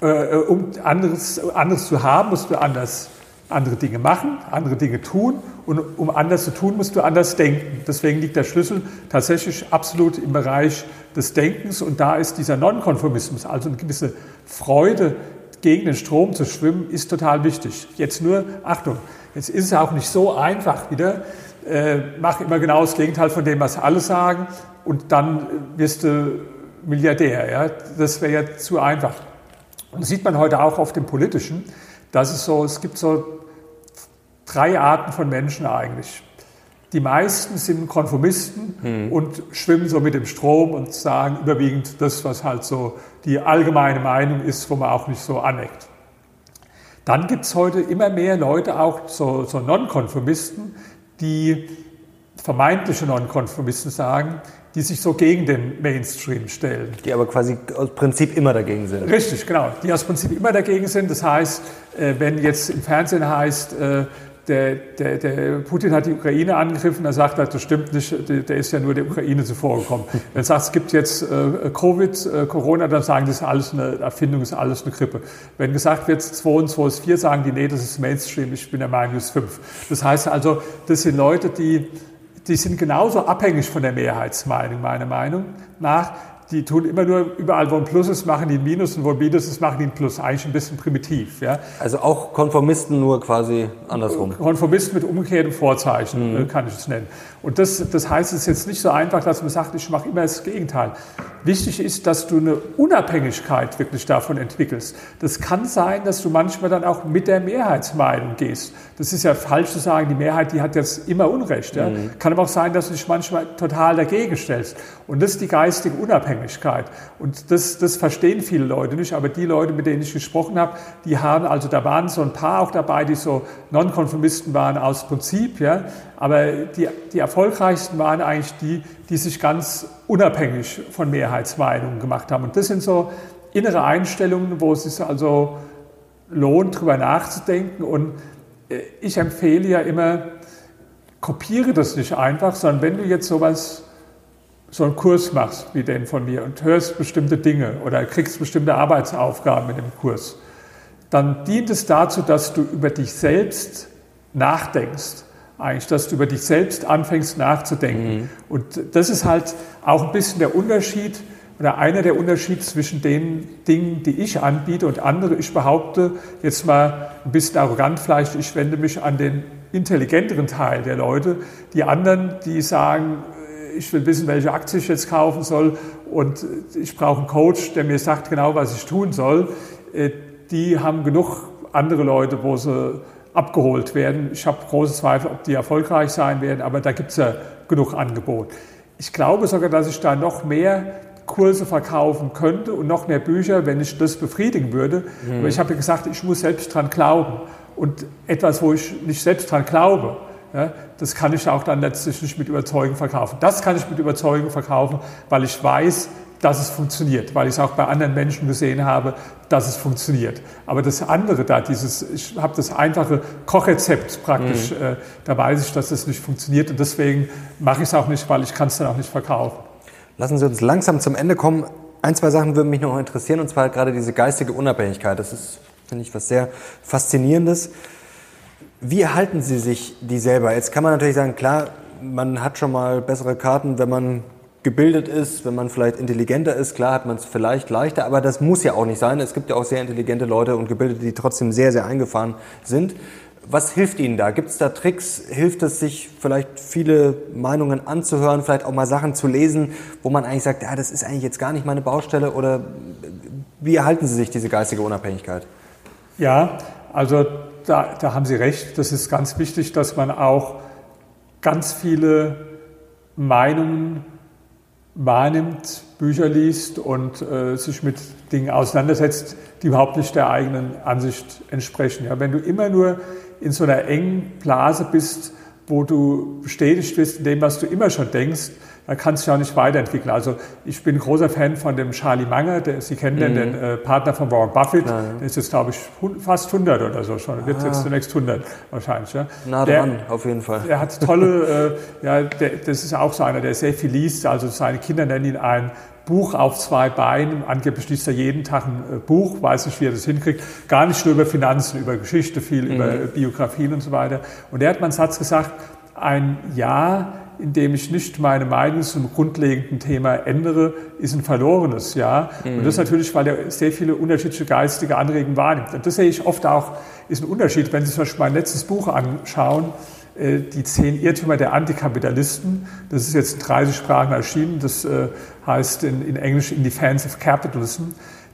äh, um anderes, anderes zu haben, musst du anders andere Dinge machen, andere Dinge tun und um anders zu tun, musst du anders denken. Deswegen liegt der Schlüssel tatsächlich absolut im Bereich des Denkens und da ist dieser Nonkonformismus, also eine gewisse Freude gegen den Strom zu schwimmen, ist total wichtig. Jetzt nur, Achtung, jetzt ist es auch nicht so einfach wieder, äh, mach immer genau das Gegenteil von dem, was alle sagen und dann wirst du Milliardär. Ja? Das wäre ja zu einfach. Und das sieht man heute auch auf dem Politischen, dass es so, es gibt so drei Arten von Menschen eigentlich. Die meisten sind Konformisten hm. und schwimmen so mit dem Strom und sagen überwiegend das, was halt so die allgemeine Meinung ist, wo man auch nicht so aneckt. Dann gibt es heute immer mehr Leute, auch so, so Nonkonformisten, die vermeintliche Nonkonformisten sagen, die sich so gegen den Mainstream stellen.
Die aber quasi aus Prinzip immer dagegen sind.
Richtig, genau. Die aus Prinzip immer dagegen sind. Das heißt, äh, wenn jetzt im Fernsehen heißt, äh, der, der, der, Putin hat die Ukraine angegriffen, er sagt, das stimmt nicht, der, ist ja nur der Ukraine zuvorgekommen. Wenn er sagt, es gibt jetzt äh, Covid, äh, Corona, dann sagen die, das ist alles eine Erfindung, das ist alles eine Grippe. Wenn gesagt wird, 2 und 2 ist 4, sagen die, nee, das ist Mainstream, ich bin der Meinung, das ist 5. Das heißt also, das sind Leute, die, die sind genauso abhängig von der Mehrheitsmeinung, meiner Meinung nach, die tun immer nur überall, wo ein Plus ist, machen die ein Minus und wo ein Minus ist, machen die ein Plus. Eigentlich ein bisschen primitiv. Ja.
Also auch Konformisten nur quasi andersrum.
Konformisten mit umgekehrtem Vorzeichen, mhm. kann ich es nennen. Und das, das heißt, es ist jetzt nicht so einfach, dass man sagt, ich mache immer das Gegenteil. Wichtig ist, dass du eine Unabhängigkeit wirklich davon entwickelst. Das kann sein, dass du manchmal dann auch mit der Mehrheitsmeinung gehst. Das ist ja falsch zu sagen, die Mehrheit, die hat jetzt immer Unrecht. Ja. Mhm. Kann aber auch sein, dass du dich manchmal total dagegen stellst. Und das ist die geistige Unabhängigkeit. Und das, das verstehen viele Leute nicht. Aber die Leute, mit denen ich gesprochen habe, die haben, also da waren so ein paar auch dabei, die so Nonkonformisten waren aus Prinzip, ja. Aber die, die erfolgreichsten waren eigentlich die, die sich ganz unabhängig von Mehrheitsmeinungen gemacht haben. Und das sind so innere Einstellungen, wo es sich also lohnt, darüber nachzudenken. Und äh, ich empfehle ja immer, kopiere das nicht einfach, sondern wenn du jetzt sowas, so einen Kurs machst wie den von mir und hörst bestimmte Dinge oder kriegst bestimmte Arbeitsaufgaben in dem Kurs, dann dient es dazu, dass du über dich selbst nachdenkst eigentlich, dass du über dich selbst anfängst nachzudenken. Mhm. Und das ist halt auch ein bisschen der Unterschied oder einer der Unterschiede zwischen den Dingen, die ich anbiete und andere. Ich behaupte jetzt mal ein bisschen arrogant vielleicht, ich wende mich an den intelligenteren Teil der Leute. Die anderen, die sagen, ich will wissen, welche Aktie ich jetzt kaufen soll und ich brauche einen Coach, der mir sagt genau, was ich tun soll, äh, die haben genug andere Leute, wo sie abgeholt werden. Ich habe große Zweifel, ob die erfolgreich sein werden, aber da gibt es ja genug Angebot. Ich glaube sogar, dass ich da noch mehr Kurse verkaufen könnte und noch mehr Bücher, wenn ich das befriedigen würde. Mhm. Aber ich habe ja gesagt, ich muss selbst dran glauben. Und etwas, wo ich nicht selbst dran glaube, ja, das kann ich auch dann letztlich nicht mit Überzeugung verkaufen. Das kann ich mit Überzeugung verkaufen, weil ich weiß, dass es funktioniert, weil ich es auch bei anderen Menschen gesehen habe, dass es funktioniert. Aber das andere da, dieses, ich habe das einfache Kochrezept praktisch, mhm. äh, da weiß ich, dass es nicht funktioniert und deswegen mache ich es auch nicht, weil ich kann es dann auch nicht verkaufen.
Lassen Sie uns langsam zum Ende kommen. Ein, zwei Sachen würden mich noch interessieren, und zwar gerade diese geistige Unabhängigkeit. Das ist, finde ich, was sehr Faszinierendes. Wie erhalten Sie sich die selber? Jetzt kann man natürlich sagen, klar, man hat schon mal bessere Karten, wenn man gebildet ist, wenn man vielleicht intelligenter ist, klar hat man es vielleicht leichter, aber das muss ja auch nicht sein. Es gibt ja auch sehr intelligente Leute und Gebildete, die trotzdem sehr, sehr eingefahren sind. Was hilft Ihnen da? Gibt es da Tricks? Hilft es sich vielleicht viele Meinungen anzuhören, vielleicht auch mal Sachen zu lesen, wo man eigentlich sagt, ja, das ist eigentlich jetzt gar nicht meine Baustelle oder wie erhalten Sie sich diese geistige Unabhängigkeit?
Ja, also da, da haben Sie recht. Das ist ganz wichtig, dass man auch ganz viele Meinungen wahrnimmt, Bücher liest und äh, sich mit Dingen auseinandersetzt, die überhaupt nicht der eigenen Ansicht entsprechen. Ja, wenn du immer nur in so einer engen Blase bist, wo du bestätigt wirst in dem, was du immer schon denkst, kannst du dich auch nicht weiterentwickeln. Also ich bin großer Fan von dem Charlie Munger, der, Sie kennen den, den äh, Partner von Warren Buffett,
Ja, ja.
der ist jetzt, glaube ich, fast 100 oder so schon, wird jetzt zunächst 100 wahrscheinlich. Ja.
Nah
Der-
dran, auf jeden Fall.
er hat tolle, äh, ja, der, das ist auch so einer, der sehr viel liest. Also seine Kinder nennen ihn ein Buch auf zwei Beinen. Angeblich liest er jeden Tag ein äh, Buch, weiß nicht, wie er das hinkriegt. Gar nicht nur über Finanzen, über Geschichte, viel über äh, Biografien und so weiter. Und er hat mal einen Satz gesagt, ein Jahr, in dem ich nicht meine Meinung zum grundlegenden Thema ändere, ist ein verlorenes Jahr. Und das natürlich, weil er sehr viele unterschiedliche geistige Anregungen wahrnimmt. Und das sehe ich oft auch, ist ein Unterschied, wenn Sie zum Beispiel mein letztes Buch anschauen, äh, die zehn Irrtümer der Antikapitalisten. Das ist jetzt in 30 Sprachen erschienen. Das äh, heißt in, in Englisch In Defense of Capitalism.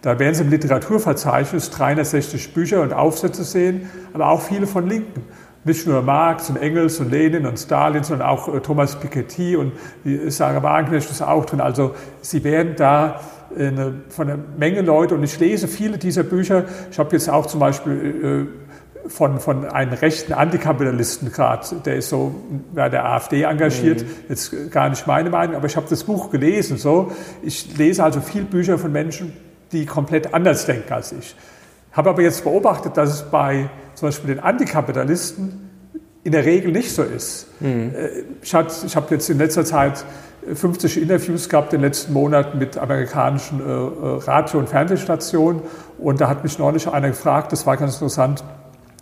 Da werden Sie im Literaturverzeichnis 360 Bücher und Aufsätze sehen, aber auch viele von Linken. Nicht nur Marx und Engels und Lenin und Stalin, sondern auch äh, Thomas Piketty und die Sarah Wagenknecht ist auch drin. Also Sie werden da äh, eine, von einer Menge Leute und ich lese viele dieser Bücher. Ich habe jetzt auch zum Beispiel äh, von, von einem rechten Antikapitalisten gerade, der ist so bei der AfD engagiert, jetzt gar nicht meine Meinung, aber ich habe das Buch gelesen. So. Ich lese also viel Bücher von Menschen, die komplett anders denken als ich. Habe aber jetzt beobachtet, dass es bei zum Beispiel den Antikapitalisten in der Regel nicht so ist. Äh, Ich, ich habe jetzt in letzter Zeit 50 Interviews gehabt in den letzten Monaten mit amerikanischen äh, äh, Radio- und Fernsehstationen und da hat mich neulich einer gefragt, das war ganz interessant,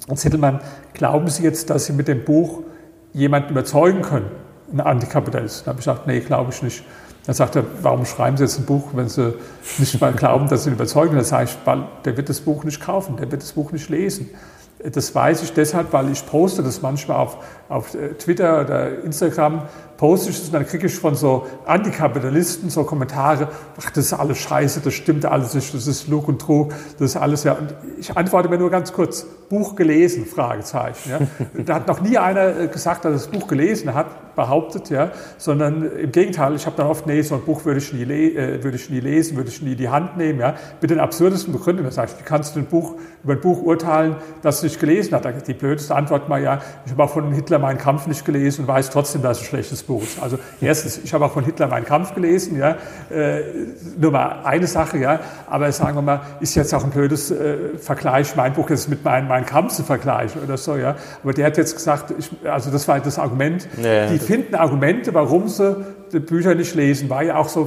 Herr Zettelmann, glauben Sie jetzt, dass Sie mit dem Buch jemanden überzeugen können, einen Antikapitalisten? Da habe ich gesagt, nee, glaube ich nicht. Dann sagt er, warum schreiben Sie jetzt ein Buch, wenn Sie nicht mal glauben, dass Sie überzeugen? Dann sage ich, weil der wird das Buch nicht kaufen, der wird das Buch nicht lesen. Das weiß ich deshalb, weil ich poste das manchmal auf, auf äh, Twitter oder Instagram, poste ich das und dann kriege ich von so Antikapitalisten so Kommentare, ach, das ist alles scheiße, das stimmt alles nicht, das ist Lug und Trug, das ist alles ja. Und ich antworte mir nur ganz kurz, Buch gelesen, Fragezeichen. Ja. Da hat noch nie einer äh, gesagt, dass er das Buch gelesen hat, behauptet, ja, sondern im Gegenteil, ich habe dann oft, nee, so ein Buch würde ich nie, äh, würde ich nie lesen, würde ich nie die Hand nehmen, ja, mit den absurdesten Begründungen. Da sage ich, wie kannst du ein Buch, über ein Buch urteilen, das du nicht gelesen hast? Die blödeste Antwort mal, ja, ich habe auch von Hitler meinen Kampf nicht gelesen und weiß trotzdem, dass es ein schlechtes Buch ist. Also erstens, ich habe auch von Hitler meinen Kampf gelesen, ja, äh, nur mal eine Sache, ja, aber sagen wir mal, ist jetzt auch ein blödes äh, Vergleich, mein Buch jetzt mit meinem mein Kampf zu vergleichen oder so, ja. Aber der hat jetzt gesagt, ich, also das war das Argument,
Ja,
die
das-
finden Argumente, warum sie die Bücher nicht lesen. War ja auch so,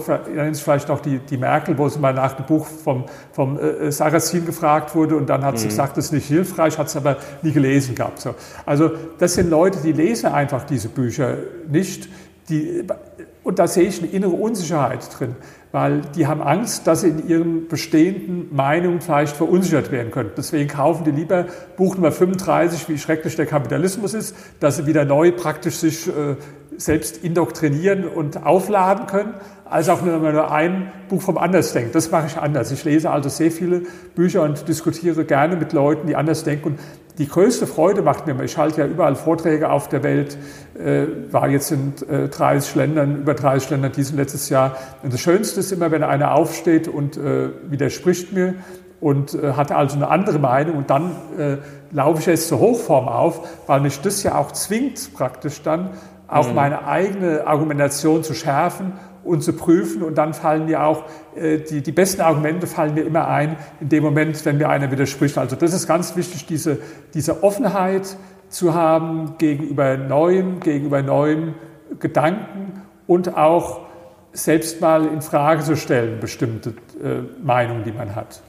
sich vielleicht noch die, die Merkel, wo sie mal nach dem Buch vom, vom äh, Sarrazin gefragt wurde und dann hat sie gesagt, das ist nicht hilfreich, hat es aber nie gelesen gehabt. So. Also das sind Leute, die lesen einfach diese Bücher nicht. Die, und da sehe ich eine innere Unsicherheit drin, weil die haben Angst, dass sie in ihren bestehenden Meinungen vielleicht verunsichert werden könnten. Deswegen kaufen die lieber Buch Nummer 35, wie schrecklich der Kapitalismus ist, dass sie wieder neu praktisch sich äh, selbst indoktrinieren und aufladen können, als auch nur, nur ein Buch vom Andersdenken. Das mache ich anders. Ich lese also sehr viele Bücher und diskutiere gerne mit Leuten, die anders denken. Und die größte Freude macht mir, immer, ich halte ja überall Vorträge auf der Welt, äh, war jetzt in äh, 30 Ländern, über 30 Ländern diesen letztes Jahr. Und das Schönste ist immer, wenn einer aufsteht und äh, widerspricht mir und äh, hat also eine andere Meinung und dann äh, laufe ich jetzt zur Hochform auf, weil mich das ja auch zwingt, praktisch dann auch meine eigene Argumentation zu schärfen und zu prüfen und dann fallen mir auch äh, die, die besten Argumente fallen mir immer ein in dem Moment, wenn mir einer widerspricht. Also das ist ganz wichtig, diese, diese Offenheit zu haben gegenüber Neuem, gegenüber neuen Gedanken und auch selbst mal in Frage zu stellen, bestimmte äh, Meinungen, die man hat.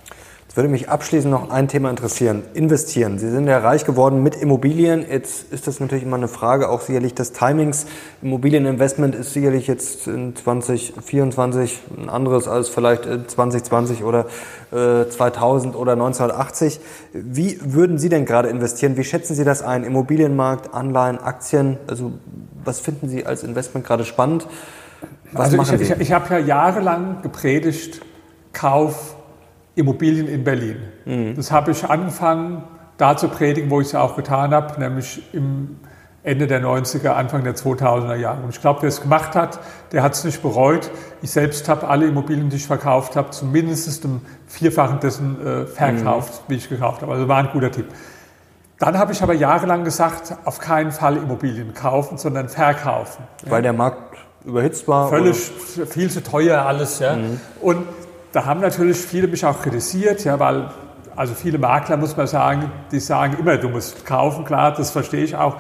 Jetzt würde mich abschließend noch ein Thema interessieren. Investieren. Sie sind ja reich geworden mit Immobilien. Jetzt ist das natürlich immer eine Frage auch sicherlich des Timings. Immobilieninvestment ist sicherlich jetzt in 2024 ein anderes als vielleicht in 2020 oder äh, 2000 oder 1980. Wie würden Sie denn gerade investieren? Wie schätzen Sie das ein? Immobilienmarkt, Anleihen, Aktien? Also was finden Sie als Investment gerade spannend? Was
also ich, ich, ich habe ja jahrelang gepredigt, Kauf Immobilien in Berlin.
Mhm.
Das habe ich angefangen, da zu predigen, wo ich es ja auch getan habe, nämlich im Ende der 90er, Anfang der 2000er Jahre. Und ich glaube, wer es gemacht hat, der hat es nicht bereut. Ich selbst habe alle Immobilien, die ich verkauft habe, zumindest dem Vierfachen dessen äh, verkauft, wie ich gekauft habe. Also war ein guter Tipp. Dann habe ich aber jahrelang gesagt, auf keinen Fall Immobilien kaufen, sondern verkaufen.
Weil der Markt überhitzt war?
Völlig oder? viel zu teuer alles. Ja. Mhm. Und da haben natürlich viele mich auch kritisiert, ja, weil also viele Makler, muss man sagen, die sagen immer, du musst kaufen, klar, das verstehe ich auch.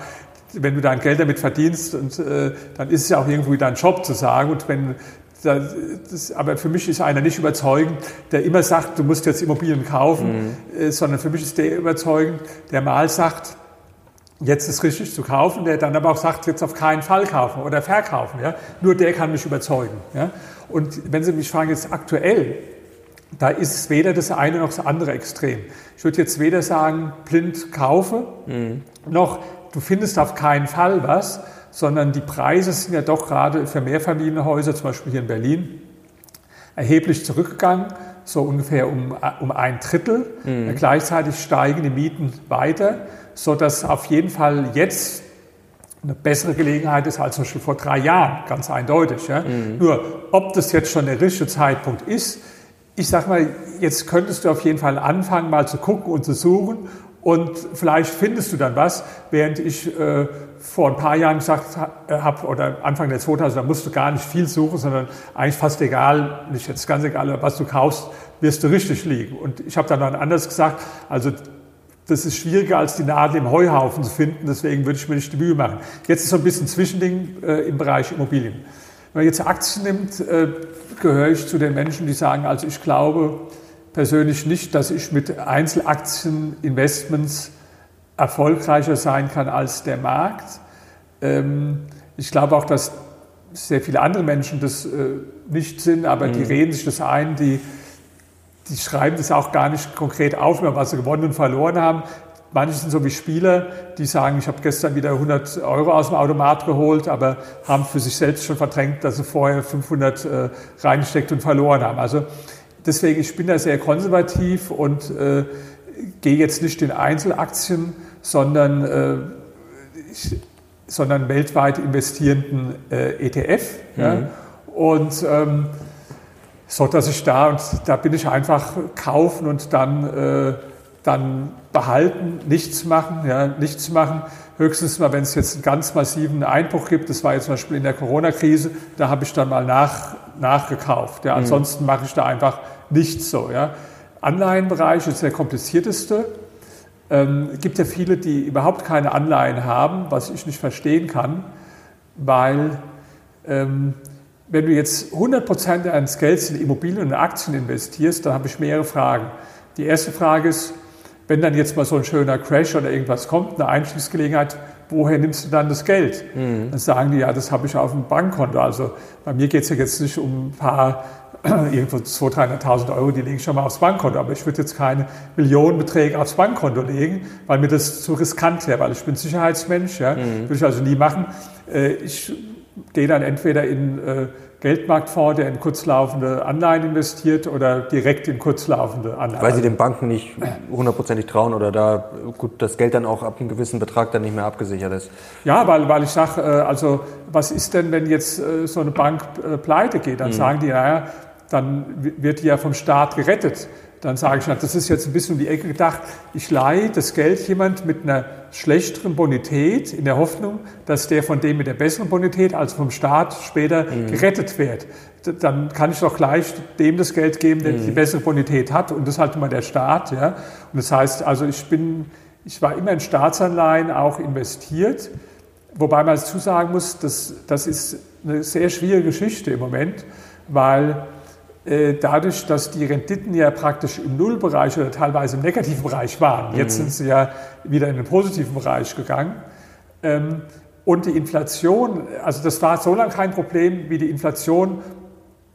Wenn du dein Geld damit verdienst, und, äh, dann ist es ja auch irgendwie dein Job zu sagen. Und wenn das, aber für mich ist einer nicht überzeugend, der immer sagt, du musst jetzt Immobilien kaufen, mhm. äh, sondern für mich ist der überzeugend, der mal sagt, jetzt ist richtig zu kaufen, der dann aber auch sagt, jetzt auf keinen Fall kaufen oder verkaufen. Ja? Nur der kann mich überzeugen. Ja? Und wenn Sie mich fragen, jetzt aktuell, da ist es weder das eine noch das andere Extrem. Ich würde jetzt weder sagen, blind kaufe, mhm. noch du findest auf keinen Fall was, sondern die Preise sind ja doch gerade für Mehrfamilienhäuser, zum Beispiel hier in Berlin, erheblich zurückgegangen, so ungefähr um, um ein Drittel. Mhm. Gleichzeitig steigen die Mieten weiter, sodass auf jeden Fall jetzt eine bessere Gelegenheit ist als zum Beispiel vor drei Jahren, ganz eindeutig. Ja? Mhm. Nur, ob das jetzt schon der richtige Zeitpunkt ist, ich sage mal, jetzt könntest du auf jeden Fall anfangen, mal zu gucken und zu suchen und vielleicht findest du dann was, während ich äh, vor ein paar Jahren gesagt habe, oder Anfang der 2000, da musst du gar nicht viel suchen, sondern eigentlich fast egal, nicht jetzt ganz egal, was du kaufst, wirst du richtig liegen. Und ich habe dann noch anders gesagt, also das ist schwieriger als die Nadel im Heuhaufen zu finden, deswegen würde ich mir nicht die Mühe machen. Jetzt ist so ein bisschen Zwischending äh, im Bereich Immobilien. Wenn man jetzt Aktien nimmt, äh, gehöre ich zu den Menschen, die sagen, also ich glaube persönlich nicht, dass ich mit Einzelaktieninvestments erfolgreicher sein kann als der Markt. Ähm, ich glaube auch, dass sehr viele andere Menschen das äh, nicht sind, aber mhm. die reden sich das ein, die, die schreiben das auch gar nicht konkret auf, was sie gewonnen und verloren haben. Manche sind so wie Spieler, die sagen, ich habe gestern wieder 100 Euro aus dem Automat geholt, aber haben für sich selbst schon verdrängt, dass sie vorher 500 äh, reingesteckt und verloren haben. Also deswegen, ich bin da sehr konservativ und äh, gehe jetzt nicht in Einzelaktien, sondern, äh, ich, sondern weltweit investierenden äh, ETF. Mhm. Ja? Und ähm, so dass ich da, und da bin ich einfach kaufen und dann, äh, dann behalten, nichts machen, ja, nichts machen. Höchstens mal, wenn es jetzt einen ganz massiven Einbruch gibt, das war jetzt zum Beispiel in der Corona-Krise, da habe ich dann mal nach, nachgekauft. Ja. Mhm. Ansonsten mache ich da einfach nichts so. Ja. Anleihenbereich ist der komplizierteste. Ähm, es gibt ja viele, die überhaupt keine Anleihen haben, was ich nicht verstehen kann, weil ähm, wenn du jetzt 100 Prozent deines Gelds in Immobilien und Aktien investierst, dann habe ich mehrere Fragen. Die erste Frage ist, wenn dann jetzt mal so ein schöner Crash oder irgendwas kommt, eine Einstiegsgelegenheit, woher nimmst du dann das Geld? Mhm. Dann sagen die, ja, das habe ich auf dem Bankkonto. Also bei mir geht es ja jetzt nicht um ein paar irgendwo 200.000, 300.000 Euro, die lege ich schon mal aufs Bankkonto. Aber ich würde jetzt keine Millionenbeträge aufs Bankkonto legen, weil mir das zu riskant wäre, weil ich bin Sicherheitsmensch. Ja, mhm. Würde ich also nie machen. Äh, ich gehe dann entweder in äh, Geldmarktfonds, der in kurzlaufende Anleihen investiert oder direkt in kurzlaufende Anleihen.
Weil Sie den Banken nicht hundertprozentig trauen oder da gut das Geld dann auch ab einem gewissen Betrag dann nicht mehr abgesichert ist?
Ja, weil, weil ich sage, äh, also was ist denn, wenn jetzt so eine Bank pleite geht? Dann mhm. sagen die, naja, dann wird die ja vom Staat gerettet. Dann sage ich, das ist jetzt ein bisschen um die Ecke gedacht. Ich leihe das Geld jemand mit einer schlechteren Bonität in der Hoffnung, dass der von dem mit der besseren Bonität, also vom Staat, später mhm. gerettet wird. Dann kann ich doch gleich dem das Geld geben, der mhm. die bessere Bonität hat. Und das ist halt immer der Staat. Ja. Und das heißt, also ich bin, ich war immer in Staatsanleihen auch investiert. Wobei man dazu sagen muss, dass, das ist eine sehr schwierige Geschichte im Moment, weil dadurch, dass die Renditen ja praktisch im Nullbereich oder teilweise im negativen Bereich waren. Jetzt mhm. sind sie ja wieder in den positiven Bereich gegangen. Ähm, und die Inflation, also das war so lange kein Problem, wie die Inflation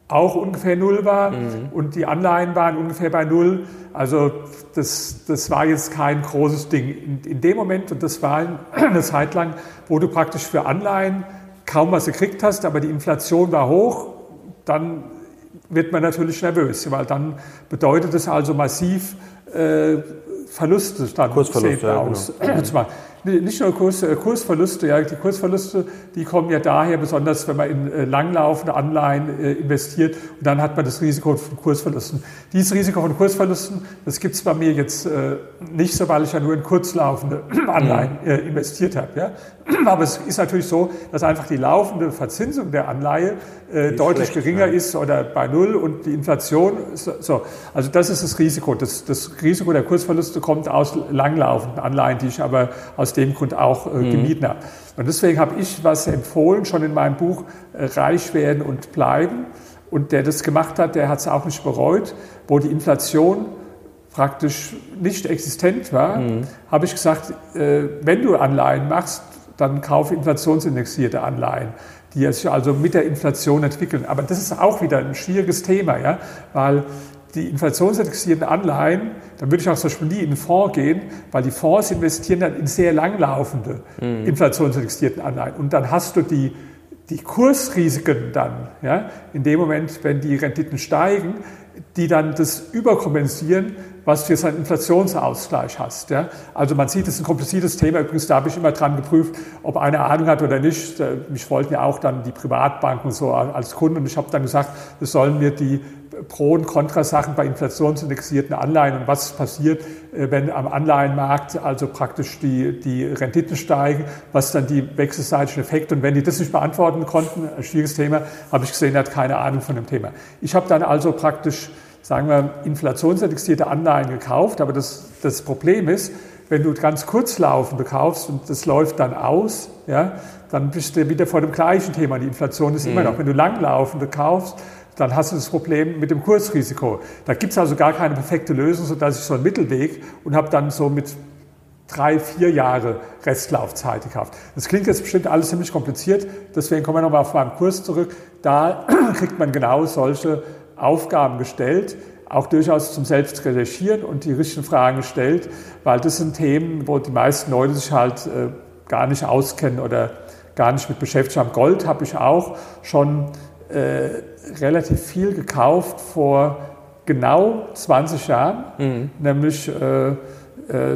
auch ungefähr null war mhm. und die Anleihen waren ungefähr bei null. Also das, das war jetzt kein großes Ding. In, in dem Moment, und das war eine Zeit lang, wo du praktisch für Anleihen kaum was gekriegt hast, aber die Inflation war hoch, dann wird man natürlich nervös, weil dann bedeutet es also massiv äh, Verluste dann
Kursverluste ja,
aus. Genau. Nicht nur Kurs, äh, Kursverluste, ja, die Kursverluste, die kommen ja daher, besonders wenn man in äh, langlaufende Anleihen äh, investiert und dann hat man das Risiko von Kursverlusten. Dieses Risiko von Kursverlusten, das gibt es bei mir jetzt nicht so, weil ich ja nur in kurzlaufende Anleihen investiert habe. Ja. Aber es ist natürlich so, dass einfach die laufende Verzinsung der Anleihe deutlich schlecht, geringer ja. ist oder bei Null und die Inflation, so. Also das ist das Risiko. Das, das Risiko der Kursverluste kommt aus langlaufenden Anleihen, die ich aber aus dem Grund auch äh, mhm. gemieden habe. Und deswegen habe ich was empfohlen, schon in meinem Buch äh, Reich werden und bleiben. Und der das gemacht hat, der hat es auch nicht bereut, wo die Inflation praktisch nicht existent war, mhm. habe ich gesagt, äh, wenn du Anleihen machst, dann kaufe inflationsindexierte Anleihen, die sich also mit der Inflation entwickeln. Aber das ist auch wieder ein schwieriges Thema, ja, weil die inflationsindexierten Anleihen, dann würde ich auch zum Beispiel nie in einen Fonds gehen, weil die Fonds investieren dann in sehr langlaufende mhm. inflationsindexierten Anleihen. Und dann hast du die, die Kursrisiken dann, ja, in dem Moment, wenn die Renditen steigen, die dann das überkompensieren, was du jetzt einen Inflationsausgleich hast. Ja? Also man sieht, es ist ein kompliziertes Thema. Übrigens, da habe ich immer dran geprüft, ob einer Ahnung hat oder nicht. Äh, mich wollten ja auch dann die Privatbanken so als Kunden und ich habe dann gesagt, es sollen mir die Pro- und Kontrasachen bei inflationsindexierten Anleihen und was passiert, äh, wenn am Anleihenmarkt also praktisch die, die Renditen steigen, was dann die wechselseitigen Effekte und wenn die das nicht beantworten konnten, ein schwieriges Thema, habe ich gesehen, er hat keine Ahnung von dem Thema. Ich habe dann also praktisch sagen wir, inflationsindexierte Anleihen gekauft. Aber das, das Problem ist, wenn du ganz kurzlaufende kaufst und das läuft dann aus, ja, dann bist du wieder vor dem gleichen Thema. Die Inflation ist mhm. immer noch. Wenn du langlaufende kaufst, dann hast du das Problem mit dem Kursrisiko. Da gibt es also gar keine perfekte Lösung, sodass ich so einen Mittelweg und habe dann so mit drei, vier Jahre Restlaufzeit gekauft. Das klingt jetzt bestimmt alles ziemlich kompliziert, deswegen kommen wir nochmal auf meinen Kurs zurück. Da kriegt man genau solche Aufgaben gestellt, auch durchaus zum Selbstrecherchieren und die richtigen Fragen gestellt, weil das sind Themen, wo die meisten Leute sich halt äh, gar nicht auskennen oder gar nicht mit beschäftigt haben. Gold habe ich auch schon relativ viel gekauft vor genau 20 Jahren, mhm. nämlich äh,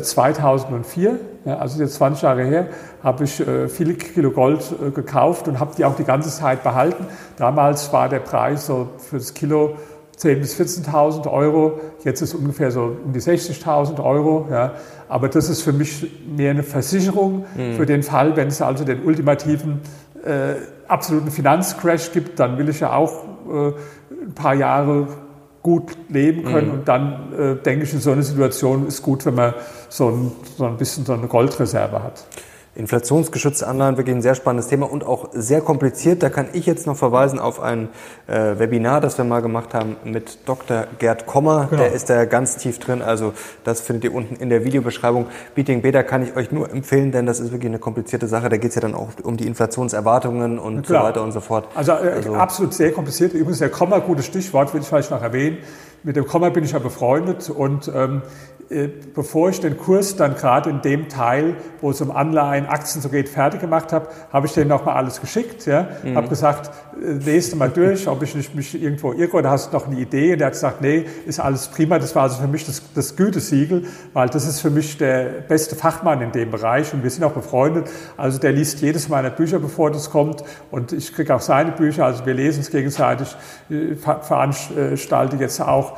2004, äh, ja, also jetzt 20 Jahre her, habe ich äh, viele Kilo Gold äh, gekauft und habe die auch die ganze Zeit behalten. Damals war der Preis so für das Kilo 10.000 bis 14.000 Euro. Jetzt ist es ungefähr so um die 60.000 Euro. Ja. Aber das ist für mich mehr eine Versicherung mhm. für den Fall, wenn es also den ultimativen äh, absoluten Finanzcrash gibt, dann will ich ja auch äh, ein paar Jahre gut leben können. Mhm. Und dann äh, denke ich, in so einer Situation ist gut, wenn man so ein, so ein bisschen so eine Goldreserve hat.
Inflationsgeschützte Anleihen, wirklich ein sehr spannendes Thema und auch sehr kompliziert. Da kann ich jetzt noch verweisen auf ein äh, Webinar, das wir mal gemacht haben mit Dr. Gerd Kommer. Genau. Der ist da ganz tief drin. Also das findet ihr unten in der Videobeschreibung. Beating Beta kann ich euch nur empfehlen, denn das ist wirklich eine komplizierte Sache. Da geht es ja dann auch um die Inflationserwartungen und so weiter und so fort.
Also, äh, also absolut sehr kompliziert. Übrigens der Kommer, gutes Stichwort, will ich vielleicht noch erwähnen. Mit dem Kommer bin ich ja befreundet und ähm, äh, bevor ich den Kurs dann gerade in dem Teil, wo es um Anleihen, Aktien so geht, fertig gemacht habe, habe ich denen nochmal alles geschickt. Ja? Mhm. Habe gesagt, äh, lese mal durch, ob ich nicht mich irgendwo irre oder hast du noch eine Idee? Und er hat gesagt, nee, ist alles prima. Das war also für mich das, das Gütesiegel, weil das ist für mich der beste Fachmann in dem Bereich und wir sind auch befreundet. Also der liest jedes meiner Bücher, bevor das kommt und ich kriege auch seine Bücher. Also wir lesen es gegenseitig, ich veranstalte jetzt auch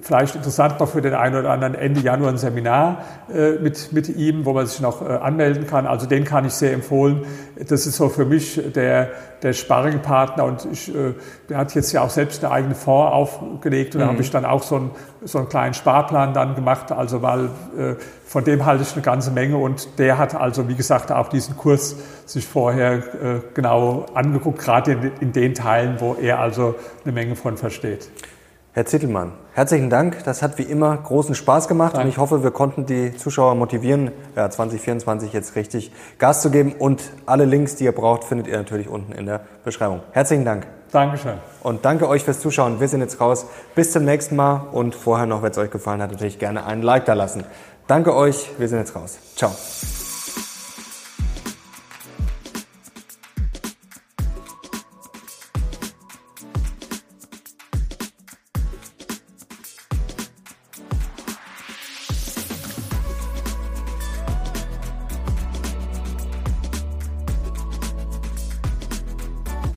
vielleicht interessant noch für den einen oder anderen Ende Januar ein Seminar äh, mit, mit ihm, wo man sich noch äh, anmelden kann. Also den kann ich sehr empfehlen. Das ist so für mich der, der Sparringpartner und ich, äh, der hat jetzt ja auch selbst eine eigene Fonds aufgelegt und mhm. da habe ich dann auch so einen, so einen kleinen Sparplan dann gemacht, also weil äh, von dem halte ich eine ganze Menge und der hat also, wie gesagt, auch diesen Kurs sich vorher äh, genau angeguckt, gerade in, in den Teilen, wo er also eine Menge von versteht.
Herr Zittelmann, herzlichen Dank. Das hat wie immer großen Spaß gemacht Danke. und ich hoffe, wir konnten die Zuschauer motivieren, ja, 2024 jetzt richtig Gas zu geben. Und alle Links, die ihr braucht, findet ihr natürlich unten in der Beschreibung. Herzlichen Dank.
Dankeschön.
Und danke euch fürs Zuschauen. Wir sind jetzt raus. Bis zum nächsten Mal und vorher noch, wenn es euch gefallen hat, natürlich gerne einen Like da lassen. Danke euch. Wir sind jetzt raus. Ciao.